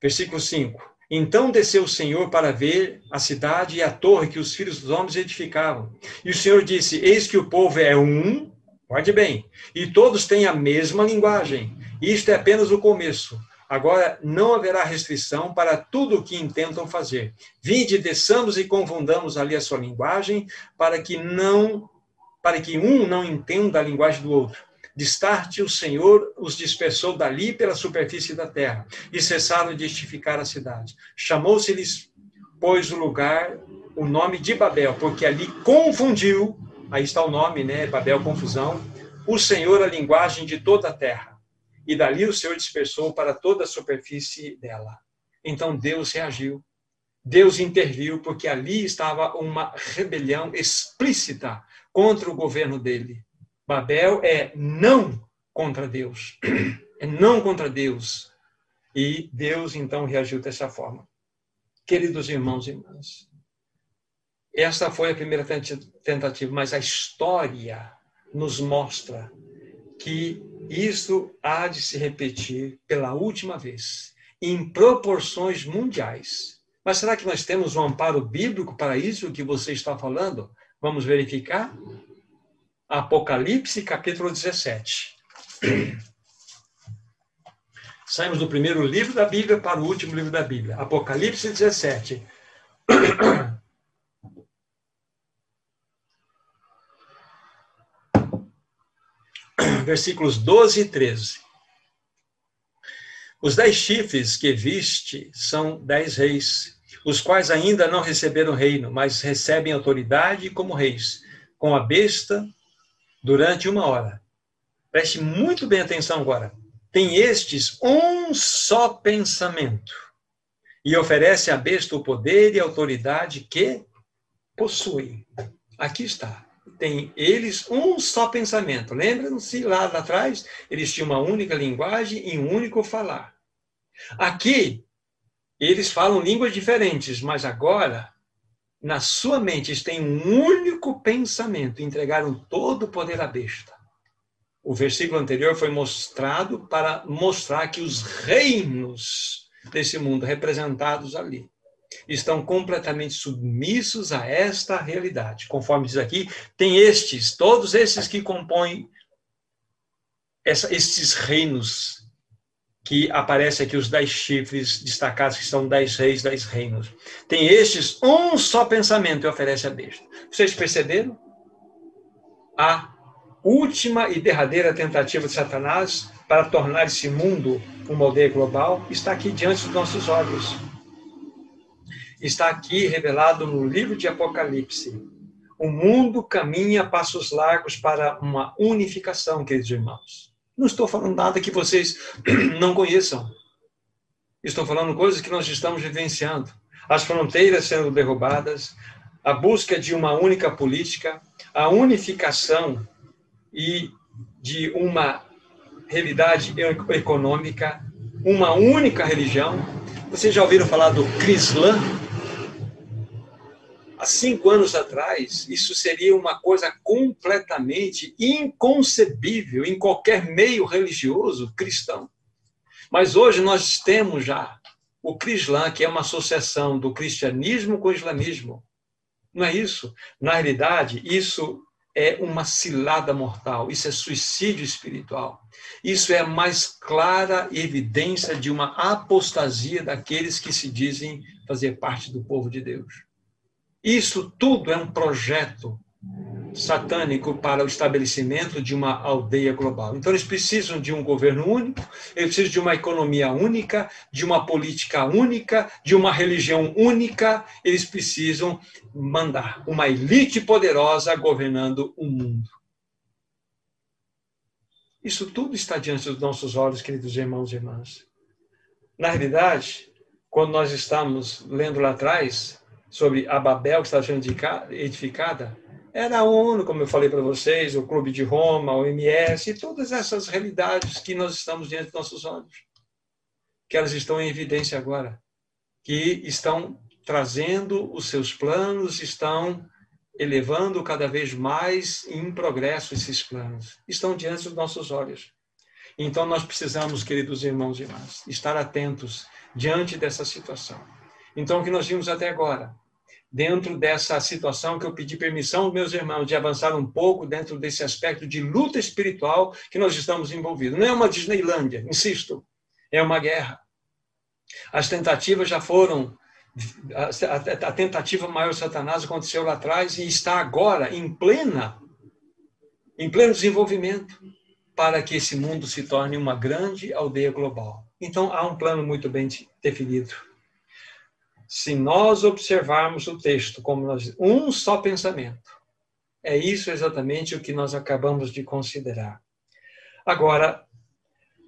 Versículo 5. Então desceu o Senhor para ver a cidade e a torre que os filhos dos homens edificavam. E o Senhor disse: Eis que o povo é um, guarde bem, e todos têm a mesma linguagem. Isto é apenas o começo. Agora não haverá restrição para tudo o que intentam fazer. Vinde, desçamos e confundamos ali a sua linguagem, para que não, para que um não entenda a linguagem do outro. Destarte o Senhor os dispersou dali pela superfície da terra, e cessaram de edificar a cidade. Chamou-se-lhes, pois, o lugar, o nome de Babel, porque ali confundiu, aí está o nome, né? Babel, confusão, o Senhor a linguagem de toda a terra e dali o Senhor dispersou para toda a superfície dela. Então Deus reagiu. Deus interviu, porque ali estava uma rebelião explícita contra o governo dele. Babel é não contra Deus. É não contra Deus. E Deus então reagiu dessa forma. Queridos irmãos e irmãs, essa foi a primeira tentativa, mas a história nos mostra que isso há de se repetir pela última vez, em proporções mundiais. Mas será que nós temos um amparo bíblico para isso que você está falando? Vamos verificar? Apocalipse, capítulo 17. Saímos do primeiro livro da Bíblia para o último livro da Bíblia. Apocalipse 17. Versículos 12 e 13. Os dez chifres que viste são dez reis, os quais ainda não receberam reino, mas recebem autoridade como reis, com a besta durante uma hora. Preste muito bem atenção agora. Tem estes um só pensamento e oferece à besta o poder e a autoridade que possui. Aqui está. Tem eles um só pensamento. Lembram-se lá atrás? Eles tinham uma única linguagem e um único falar. Aqui, eles falam línguas diferentes, mas agora, na sua mente, eles têm um único pensamento. Entregaram todo o poder à besta. O versículo anterior foi mostrado para mostrar que os reinos desse mundo representados ali estão completamente submissos a esta realidade. Conforme diz aqui, tem estes, todos esses que compõem essa, estes reinos que aparece aqui os dez chifres destacados, que são dez reis, dez reinos. Tem estes um só pensamento e oferece a besta. Vocês perceberam? A última e derradeira tentativa de Satanás para tornar esse mundo uma aldeia global está aqui diante dos nossos olhos. Está aqui revelado no livro de Apocalipse. O mundo caminha passos largos para uma unificação, queridos irmãos. Não estou falando nada que vocês não conheçam. Estou falando coisas que nós estamos vivenciando. As fronteiras sendo derrubadas, a busca de uma única política, a unificação e de uma realidade econômica, uma única religião. Vocês já ouviram falar do Crislã? Há cinco anos atrás, isso seria uma coisa completamente inconcebível em qualquer meio religioso cristão. Mas hoje nós temos já o Crislã, que é uma associação do cristianismo com o islamismo. Não é isso? Na realidade, isso é uma cilada mortal, isso é suicídio espiritual. Isso é a mais clara evidência de uma apostasia daqueles que se dizem fazer parte do povo de Deus. Isso tudo é um projeto satânico para o estabelecimento de uma aldeia global. Então, eles precisam de um governo único, eles precisam de uma economia única, de uma política única, de uma religião única, eles precisam mandar uma elite poderosa governando o mundo. Isso tudo está diante dos nossos olhos, queridos irmãos e irmãs. Na realidade, quando nós estamos lendo lá atrás sobre a Babel que está sendo edificada, era a ONU, como eu falei para vocês, o Clube de Roma, o MS, e todas essas realidades que nós estamos diante dos nossos olhos, que elas estão em evidência agora, que estão trazendo os seus planos, estão elevando cada vez mais em progresso esses planos, estão diante dos nossos olhos. Então nós precisamos, queridos irmãos e irmãs, estar atentos diante dessa situação. Então o que nós vimos até agora dentro dessa situação que eu pedi permissão meus irmãos de avançar um pouco dentro desse aspecto de luta espiritual que nós estamos envolvidos. Não é uma Disneylândia, insisto, é uma guerra. As tentativas já foram. A, tentativa maior de Satanás aconteceu lá atrás e está agora em plena, em pleno desenvolvimento para que esse mundo se torne uma grande aldeia global. Então há um plano muito bem definido se nós observarmos o texto como nós, um só pensamento, é isso exatamente o que nós acabamos de considerar. Agora,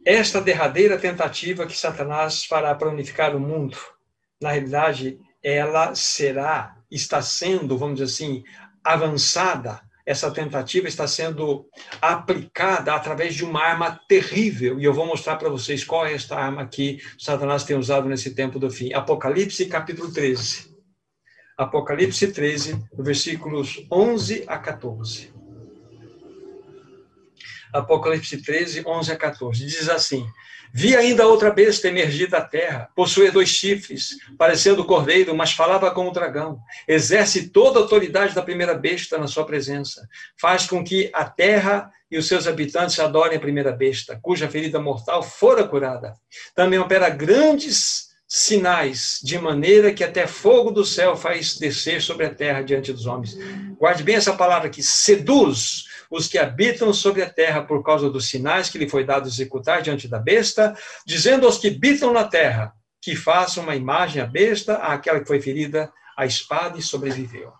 esta derradeira tentativa que Satanás fará para unificar o mundo, na realidade, ela será, está sendo, vamos dizer assim, avançada essa tentativa está sendo aplicada através de uma arma terrível, e eu vou mostrar para vocês qual é esta arma que Satanás tem usado nesse tempo do fim. Apocalipse, capítulo 13. Apocalipse 13, versículos 11 a 14. Apocalipse 13, 11 a 14. Diz assim: Vi ainda outra besta emergir da terra, possuía dois chifres, parecendo cordeiro, mas falava como dragão. Exerce toda a autoridade da primeira besta na sua presença. Faz com que a terra e os seus habitantes adorem a primeira besta, cuja ferida mortal fora curada. Também opera grandes sinais, de maneira que até fogo do céu faz descer sobre a terra diante dos homens. Guarde bem essa palavra aqui, seduz os que habitam sobre a terra por causa dos sinais que lhe foi dado executar diante da besta, dizendo aos que habitam na terra que façam uma imagem à besta, àquela que foi ferida a espada e sobreviveu.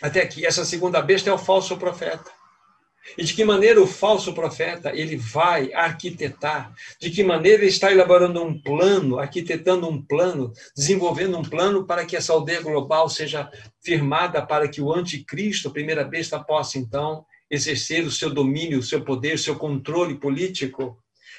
Até aqui, essa segunda besta é o falso profeta. E de que maneira o falso profeta ele vai arquitetar, de que maneira ele está elaborando um plano, arquitetando um plano, desenvolvendo um plano para que essa aldeia global seja firmada para que o anticristo, a primeira besta, possa então exercer o seu domínio, o seu poder, o seu controle político,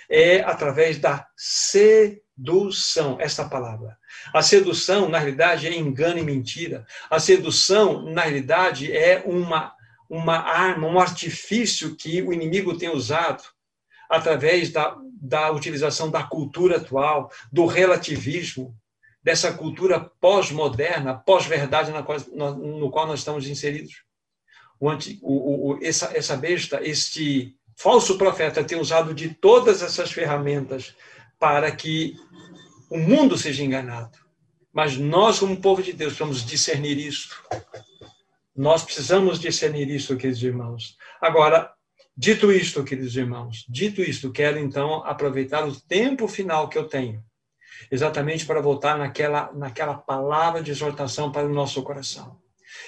é através da sedução, essa palavra. A sedução, na realidade, é engano e mentira. A sedução, na realidade, é uma uma arma, um artifício que o inimigo tem usado através da, da utilização da cultura atual, do relativismo, dessa cultura pós-moderna, pós-verdade no qual nós estamos inseridos. O, o, o, essa, essa besta, este falso profeta tem usado de todas essas ferramentas para que o mundo seja enganado. Mas nós, como povo de Deus, vamos discernir isso nós precisamos discernir isso, queridos irmãos. Agora, dito isto, queridos irmãos, dito isto, quero então aproveitar o tempo final que eu tenho, exatamente para voltar naquela, naquela palavra de exortação para o nosso coração.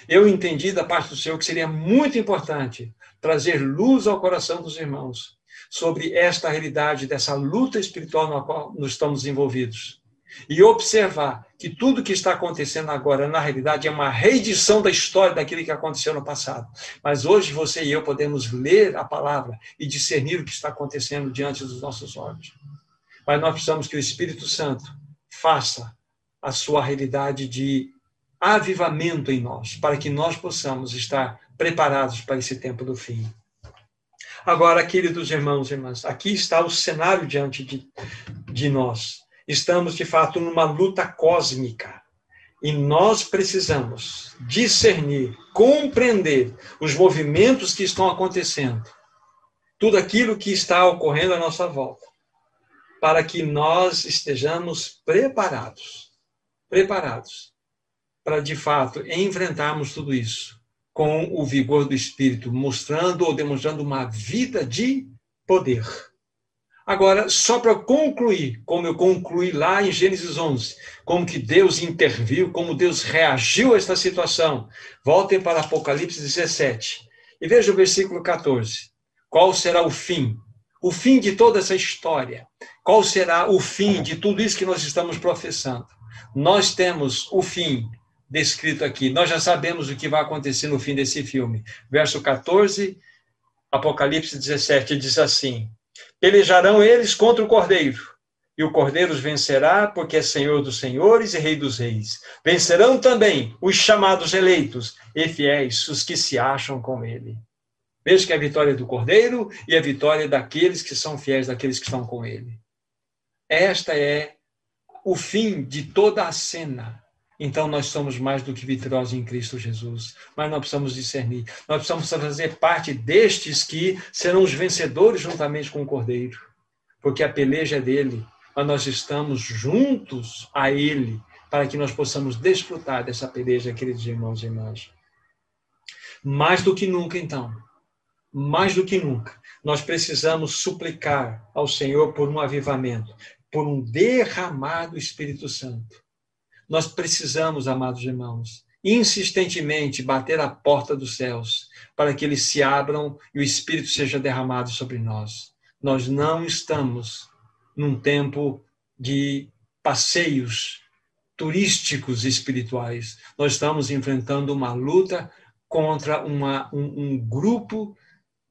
Eu entendi da parte do Senhor que seria muito importante trazer luz ao coração dos irmãos sobre esta realidade dessa luta espiritual na qual nós estamos envolvidos e observar que tudo que está acontecendo agora, na realidade, é uma reedição da história daquilo que aconteceu no passado. Mas hoje você e eu podemos ler a palavra e discernir o que está acontecendo diante dos nossos olhos. Mas nós precisamos que o Espírito Santo faça a sua realidade de avivamento em nós, para que nós possamos estar preparados para esse tempo do fim. Agora, queridos irmãos e irmãs, aqui está o cenário diante de, de nós estamos de fato numa luta cósmica. E nós precisamos discernir, compreender os movimentos que estão acontecendo, tudo aquilo que está ocorrendo à nossa volta, para que nós estejamos preparados preparados para de fato enfrentarmos tudo isso com o vigor do Espírito, mostrando ou demonstrando uma vida de poder Agora, só para concluir, como eu concluí lá em Gênesis 11, como que Deus interviu, como Deus reagiu a esta situação. Voltem para Apocalipse 17 e veja o versículo 14. Qual será o fim? O fim de toda essa história. Qual será o fim de tudo isso que nós estamos professando? Nós temos o fim descrito aqui. Nós já sabemos o que vai acontecer no fim desse filme. Verso 14, Apocalipse 17 diz assim: Pelejarão eles contra o cordeiro, e o cordeiro os vencerá, porque é Senhor dos senhores e Rei dos reis. Vencerão também os chamados eleitos e fiéis, os que se acham com ele. Veja que é a vitória do cordeiro e a vitória daqueles que são fiéis, daqueles que estão com ele. Esta é o fim de toda a cena então nós somos mais do que vitoriosos em Cristo Jesus. Mas nós precisamos discernir. Nós precisamos fazer parte destes que serão os vencedores juntamente com o Cordeiro. Porque a peleja é dele, mas nós estamos juntos a ele para que nós possamos desfrutar dessa peleja, queridos irmãos e irmãs. Mais do que nunca, então, mais do que nunca, nós precisamos suplicar ao Senhor por um avivamento, por um derramar do Espírito Santo nós precisamos, amados irmãos, insistentemente bater a porta dos céus para que eles se abram e o Espírito seja derramado sobre nós. Nós não estamos num tempo de passeios turísticos espirituais. Nós estamos enfrentando uma luta contra uma, um, um grupo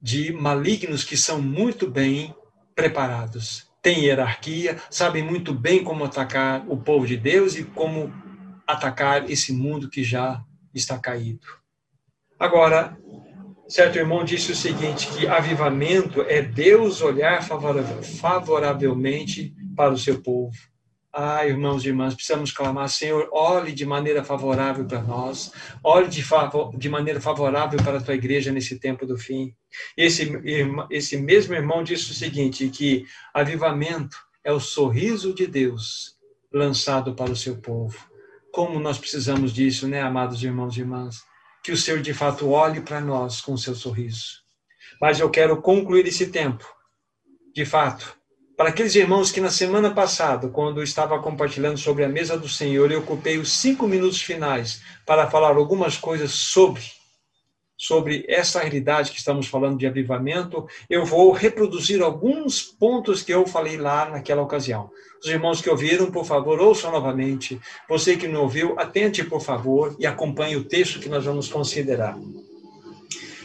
de malignos que são muito bem preparados têm hierarquia, sabem muito bem como atacar o povo de Deus e como atacar esse mundo que já está caído. Agora, certo irmão disse o seguinte, que avivamento é Deus olhar favoravelmente para o seu povo. Ah, irmãos e irmãs, precisamos clamar, Senhor, olhe de maneira favorável para nós, olhe de, favor, de maneira favorável para a tua igreja nesse tempo do fim. Esse, esse mesmo irmão disse o seguinte, que avivamento é o sorriso de Deus lançado para o seu povo. Como nós precisamos disso, né, amados irmãos e irmãs? Que o Senhor de fato olhe para nós com o seu sorriso. Mas eu quero concluir esse tempo, de fato, para aqueles irmãos que na semana passada, quando eu estava compartilhando sobre a mesa do Senhor, eu ocupei os cinco minutos finais para falar algumas coisas sobre sobre essa realidade que estamos falando de avivamento, eu vou reproduzir alguns pontos que eu falei lá naquela ocasião. Os irmãos que ouviram, por favor, ouçam novamente. Você que não ouviu, atente, por favor, e acompanhe o texto que nós vamos considerar.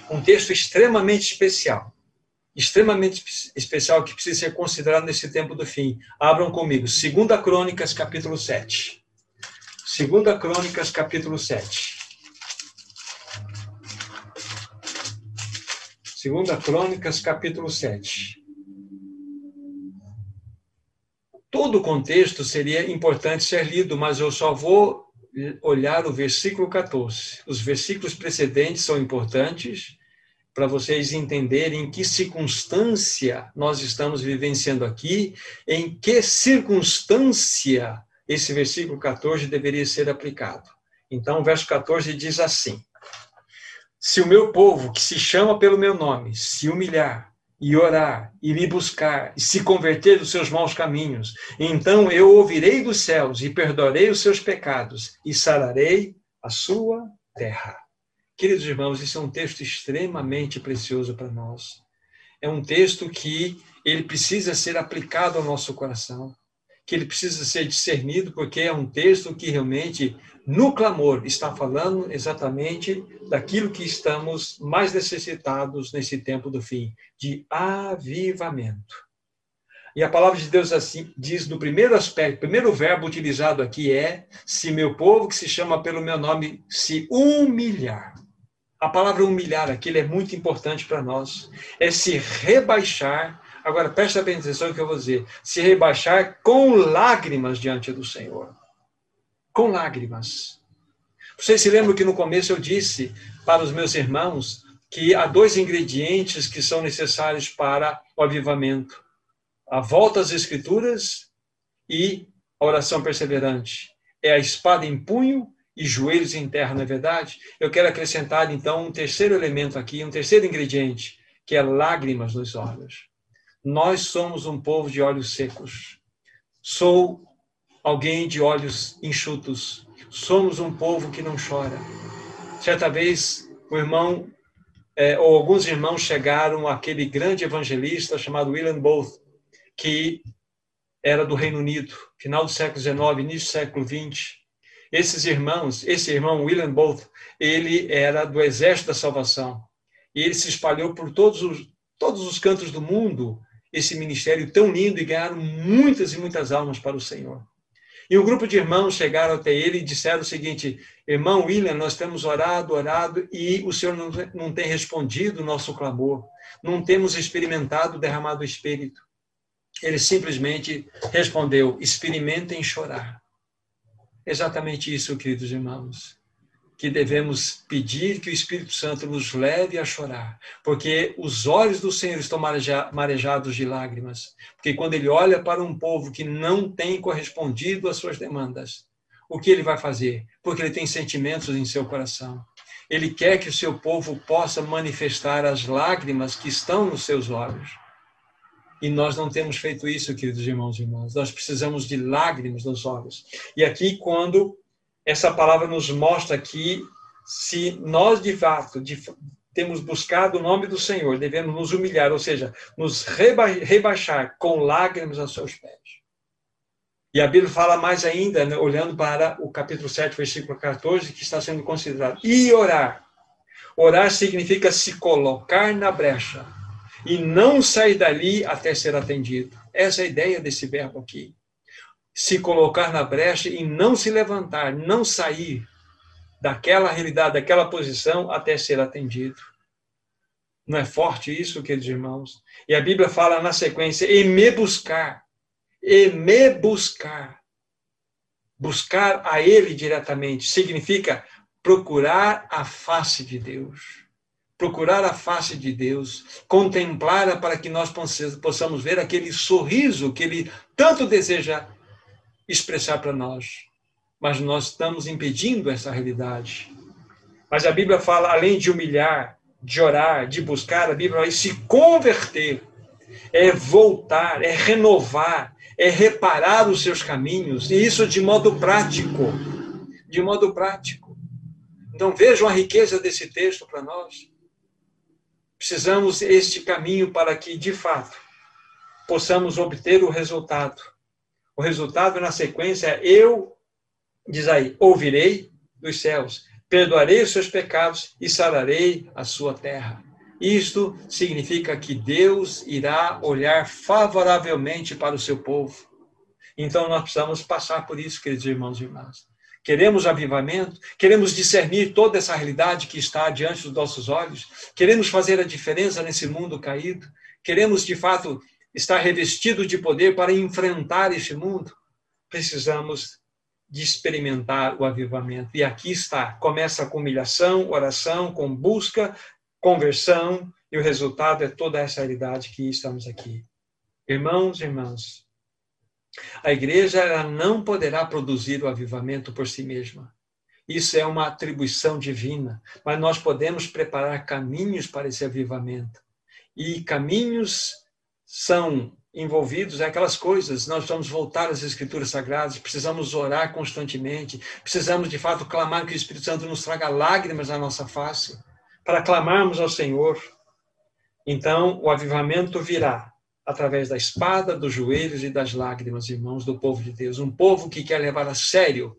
Um texto extremamente especial extremamente especial que precisa ser considerado nesse tempo do fim. Abram comigo, 2 Crônicas, capítulo 7. 2 Crônicas, capítulo 7. 2 Crônicas, capítulo 7. Todo o contexto seria importante ser lido, mas eu só vou olhar o versículo 14. Os versículos precedentes são importantes, para vocês entenderem em que circunstância nós estamos vivenciando aqui, em que circunstância esse versículo 14 deveria ser aplicado. Então, o verso 14 diz assim: Se o meu povo, que se chama pelo meu nome, se humilhar e orar e me buscar e se converter dos seus maus caminhos, então eu ouvirei dos céus e perdoarei os seus pecados e sararei a sua terra. Queridos irmãos, isso é um texto extremamente precioso para nós. É um texto que ele precisa ser aplicado ao nosso coração, que ele precisa ser discernido, porque é um texto que realmente, no clamor, está falando exatamente daquilo que estamos mais necessitados nesse tempo do fim, de avivamento. E a palavra de Deus assim diz no primeiro aspecto, primeiro verbo utilizado aqui é: se meu povo que se chama pelo meu nome se humilhar. A palavra humilhar aqui é muito importante para nós. É se rebaixar. Agora, presta bem atenção no que eu vou dizer. Se rebaixar com lágrimas diante do Senhor. Com lágrimas. Vocês se lembram que no começo eu disse para os meus irmãos que há dois ingredientes que são necessários para o avivamento: a volta às Escrituras e a oração perseverante. É a espada em punho e joelhos em terra, não é verdade? Eu quero acrescentar, então, um terceiro elemento aqui, um terceiro ingrediente, que é lágrimas nos olhos. Nós somos um povo de olhos secos. Sou alguém de olhos enxutos. Somos um povo que não chora. Certa vez, o irmão, é, ou alguns irmãos chegaram àquele grande evangelista chamado William Booth, que era do Reino Unido, final do século XIX, início do século XX esses irmãos, esse irmão William Booth, ele era do Exército da Salvação. E ele se espalhou por todos os, todos os cantos do mundo, esse ministério tão lindo, e ganharam muitas e muitas almas para o Senhor. E um grupo de irmãos chegaram até ele e disseram o seguinte: Irmão William, nós temos orado, orado, e o Senhor não, tem respondido o nosso clamor, não temos experimentado o derramado do Espírito. Ele simplesmente respondeu: experimentem chorar. Exatamente isso, queridos irmãos, que devemos pedir que o Espírito Santo nos leve a chorar, porque os olhos do Senhor estão marejados de lágrimas, porque quando ele olha para um povo que não tem correspondido às suas demandas, o que ele vai fazer? Porque ele tem sentimentos em seu coração. Ele quer que o seu povo possa manifestar as lágrimas que estão nos seus olhos. E nós não temos feito isso, queridos irmãos e irmãs. Nós precisamos de lágrimas nos olhos. E aqui, quando essa palavra nos mostra que, se nós de fato de, temos buscado o nome do Senhor, devemos nos humilhar, ou seja, nos reba rebaixar com lágrimas aos seus pés. E a Bíblia fala mais ainda, né, olhando para o capítulo 7, versículo 14, que está sendo considerado. E orar. Orar significa se colocar na brecha e não sair dali até ser atendido. Essa é a ideia desse verbo aqui. Se colocar na brecha e não se levantar, não sair daquela realidade, daquela posição até ser atendido. Não é forte isso, queridos irmãos? E a Bíblia fala na sequência: e me buscar, e me buscar. Buscar a Ele diretamente significa procurar a face de Deus. Procurar a face de Deus, contemplá-la para que nós possamos ver aquele sorriso que Ele tanto deseja expressar para nós. Mas nós estamos impedindo essa realidade. Mas a Bíblia fala, além de humilhar, de orar, de buscar, a Bíblia vai se converter, é voltar, é renovar, é reparar os seus caminhos, e isso de modo prático. De modo prático. Então vejam a riqueza desse texto para nós. Precisamos este caminho para que, de fato, possamos obter o resultado. O resultado na sequência é eu, diz aí, ouvirei dos céus perdoarei os seus pecados e sararei a sua terra. Isto significa que Deus irá olhar favoravelmente para o seu povo. Então nós precisamos passar por isso, queridos irmãos e irmãs. Queremos avivamento, queremos discernir toda essa realidade que está diante dos nossos olhos, queremos fazer a diferença nesse mundo caído, queremos de fato estar revestido de poder para enfrentar este mundo. Precisamos de experimentar o avivamento. E aqui está, começa com humilhação, oração, com busca, conversão, e o resultado é toda essa realidade que estamos aqui. Irmãos e irmãs, a igreja não poderá produzir o avivamento por si mesma. Isso é uma atribuição divina, mas nós podemos preparar caminhos para esse avivamento. E caminhos são envolvidos é aquelas coisas. Nós vamos voltar às Escrituras Sagradas, precisamos orar constantemente, precisamos de fato clamar que o Espírito Santo nos traga lágrimas na nossa face, para clamarmos ao Senhor. Então, o avivamento virá através da espada, dos joelhos e das lágrimas, irmãos do povo de Deus. Um povo que quer levar a sério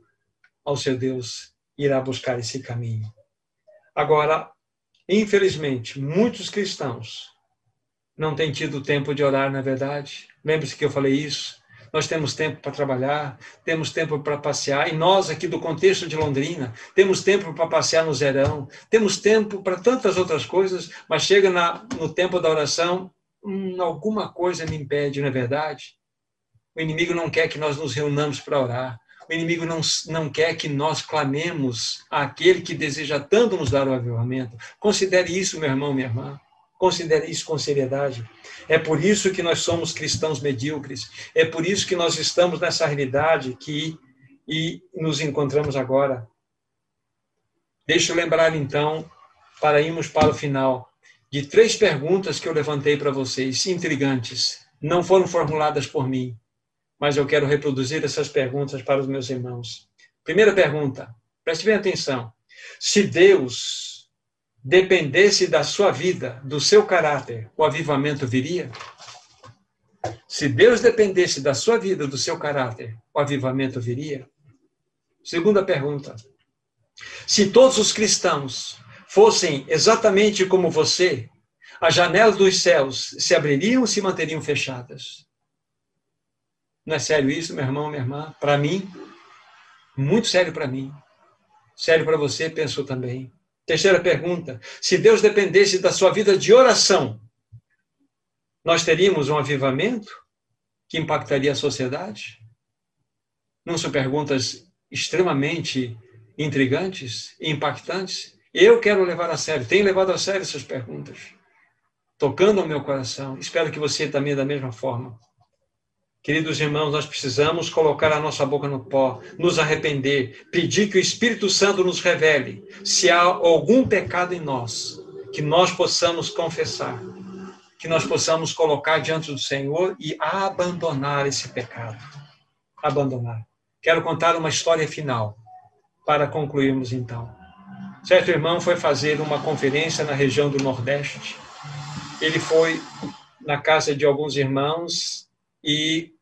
ao seu Deus irá buscar esse caminho. Agora, infelizmente, muitos cristãos não tem tido tempo de orar, na é verdade. Lembre-se que eu falei isso. Nós temos tempo para trabalhar, temos tempo para passear, e nós aqui do contexto de Londrina, temos tempo para passear no Zerão, temos tempo para tantas outras coisas, mas chega na, no tempo da oração, hum, alguma coisa me impede, não é verdade? O inimigo não quer que nós nos reunamos para orar. O inimigo não, não quer que nós clamemos àquele que deseja tanto nos dar o avivamento. Considere isso, meu irmão, minha irmã. Considere isso com seriedade. É por isso que nós somos cristãos medíocres. É por isso que nós estamos nessa realidade que e nos encontramos agora. Deixa eu lembrar então, para irmos para o final, de três perguntas que eu levantei para vocês, intrigantes. Não foram formuladas por mim, mas eu quero reproduzir essas perguntas para os meus irmãos. Primeira pergunta, preste bem atenção. Se Deus dependesse da sua vida, do seu caráter, o avivamento viria? Se Deus dependesse da sua vida, do seu caráter, o avivamento viria? Segunda pergunta. Se todos os cristãos fossem exatamente como você, as janelas dos céus se abririam ou se manteriam fechadas? Não é sério isso, meu irmão, minha irmã? Para mim, muito sério para mim. Sério para você, pensou também. Terceira pergunta: se Deus dependesse da sua vida de oração, nós teríamos um avivamento que impactaria a sociedade? Não são perguntas extremamente intrigantes e impactantes? Eu quero levar a sério, tenho levado a sério essas perguntas, tocando ao meu coração. Espero que você também, da mesma forma. Queridos irmãos, nós precisamos colocar a nossa boca no pó, nos arrepender, pedir que o Espírito Santo nos revele se há algum pecado em nós, que nós possamos confessar, que nós possamos colocar diante do Senhor e abandonar esse pecado. Abandonar. Quero contar uma história final para concluirmos então. Certo irmão foi fazer uma conferência na região do Nordeste. Ele foi na casa de alguns irmãos e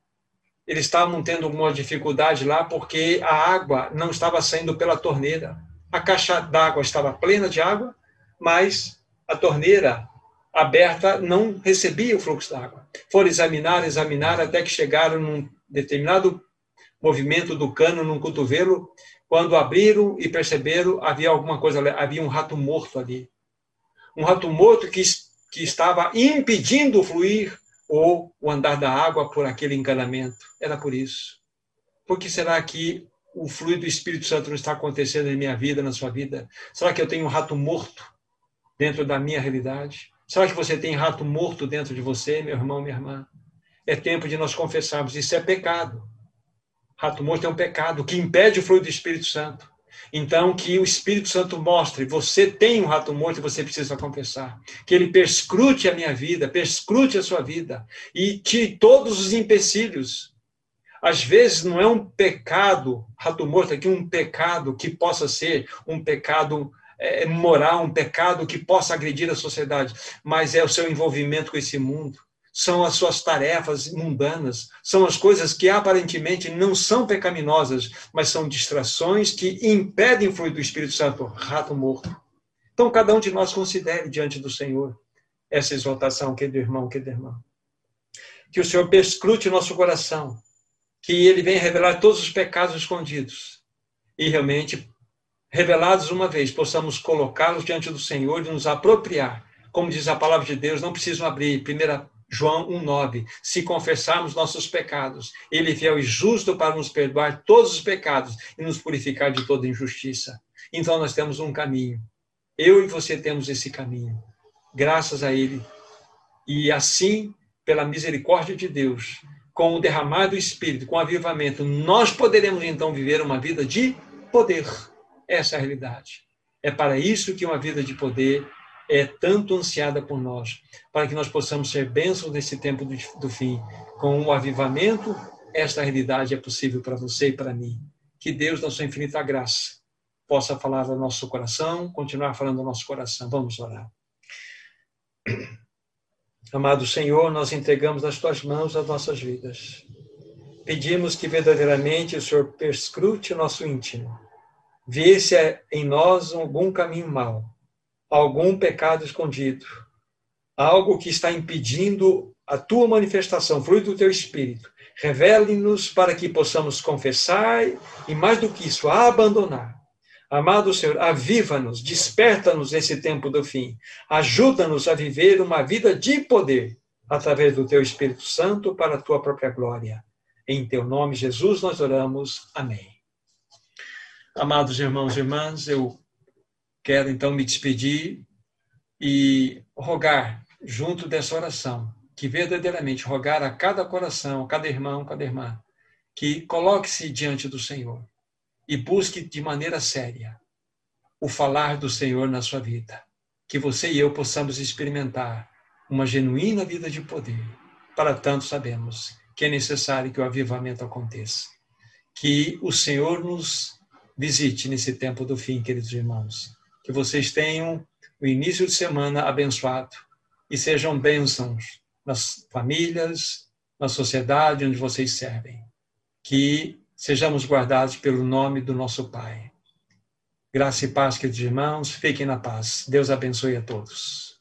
eles estavam tendo alguma dificuldade lá porque a água não estava saindo pela torneira. A caixa d'água estava plena de água, mas a torneira aberta não recebia o fluxo d'água. Foram examinar, examinar, até que chegaram num determinado movimento do cano, num cotovelo, quando abriram e perceberam havia alguma coisa, havia um rato morto ali. Um rato morto que que estava impedindo fluir ou o andar da água por aquele encanamento. Era por isso. Por que será que o fluir do Espírito Santo não está acontecendo em minha vida, na sua vida? Será que eu tenho um rato morto dentro da minha realidade? Será que você tem rato morto dentro de você, meu irmão, minha irmã? É tempo de nós confessarmos. Isso é pecado. Rato morto é um pecado que impede o fluir do Espírito Santo. Então, que o Espírito Santo mostre, você tem um rato morto e você precisa confessar. Que ele perscrute a minha vida, perscrute a sua vida e tire todos os empecilhos. Às vezes não é um pecado, rato morto aqui, um pecado que possa ser um pecado é, moral, um pecado que possa agredir a sociedade, mas é o seu envolvimento com esse mundo são as suas tarefas mundanas, são as coisas que aparentemente não são pecaminosas, mas são distrações que impedem o fluir do Espírito Santo, rato morto. Então, cada um de nós considere diante do Senhor essa exaltação, querido irmão, querida irmã. Que o Senhor perscrute nosso coração, que ele venha revelar todos os pecados escondidos e realmente, revelados uma vez, possamos colocá-los diante do Senhor e nos apropriar. Como diz a palavra de Deus, não precisam abrir 1 João 1,9. Se confessarmos nossos pecados, Ele é fiel e justo para nos perdoar todos os pecados e nos purificar de toda injustiça. Então nós temos um caminho. Eu e você temos esse caminho. Graças a Ele. E assim, pela misericórdia de Deus, com o derramar do Espírito, com o avivamento, nós poderemos então viver uma vida de poder. Essa é a realidade. É para isso que uma vida de poder é tanto ansiada por nós, para que nós possamos ser bênçãos nesse tempo do, fim. Com o avivamento, esta realidade é possível para você e para mim. Que Deus, na sua infinita graça, possa falar ao nosso coração, continuar falando ao nosso coração. Vamos orar. Amado Senhor, nós entregamos nas tuas mãos as nossas vidas. Pedimos que verdadeiramente o Senhor perscrute o nosso íntimo, vê se é em nós algum caminho mau algum pecado escondido, algo que está impedindo a tua manifestação, fruto do teu espírito. Revele-nos para que possamos confessar e, mais do que isso, abandonar. Amado Senhor, aviva-nos, desperta-nos nesse tempo do fim. Ajuda-nos a viver uma vida de poder através do teu Espírito Santo para a tua própria glória. Em teu nome, Jesus, nós oramos. Amém. Amados irmãos e irmãs, eu Quero então me despedir e rogar, junto dessa oração, que verdadeiramente rogar a cada coração, a cada irmão, a cada irmã, que coloque-se diante do Senhor e busque de maneira séria o falar do Senhor na sua vida. Que você e eu possamos experimentar uma genuína vida de poder. Para tanto, sabemos que é necessário que o avivamento aconteça. Que o Senhor nos visite nesse tempo do fim, queridos irmãos que vocês tenham o início de semana abençoado e sejam bênçãos nas famílias, na sociedade onde vocês servem. Que sejamos guardados pelo nome do nosso Pai. Graça e paz, queridos irmãos, fiquem na paz. Deus abençoe a todos.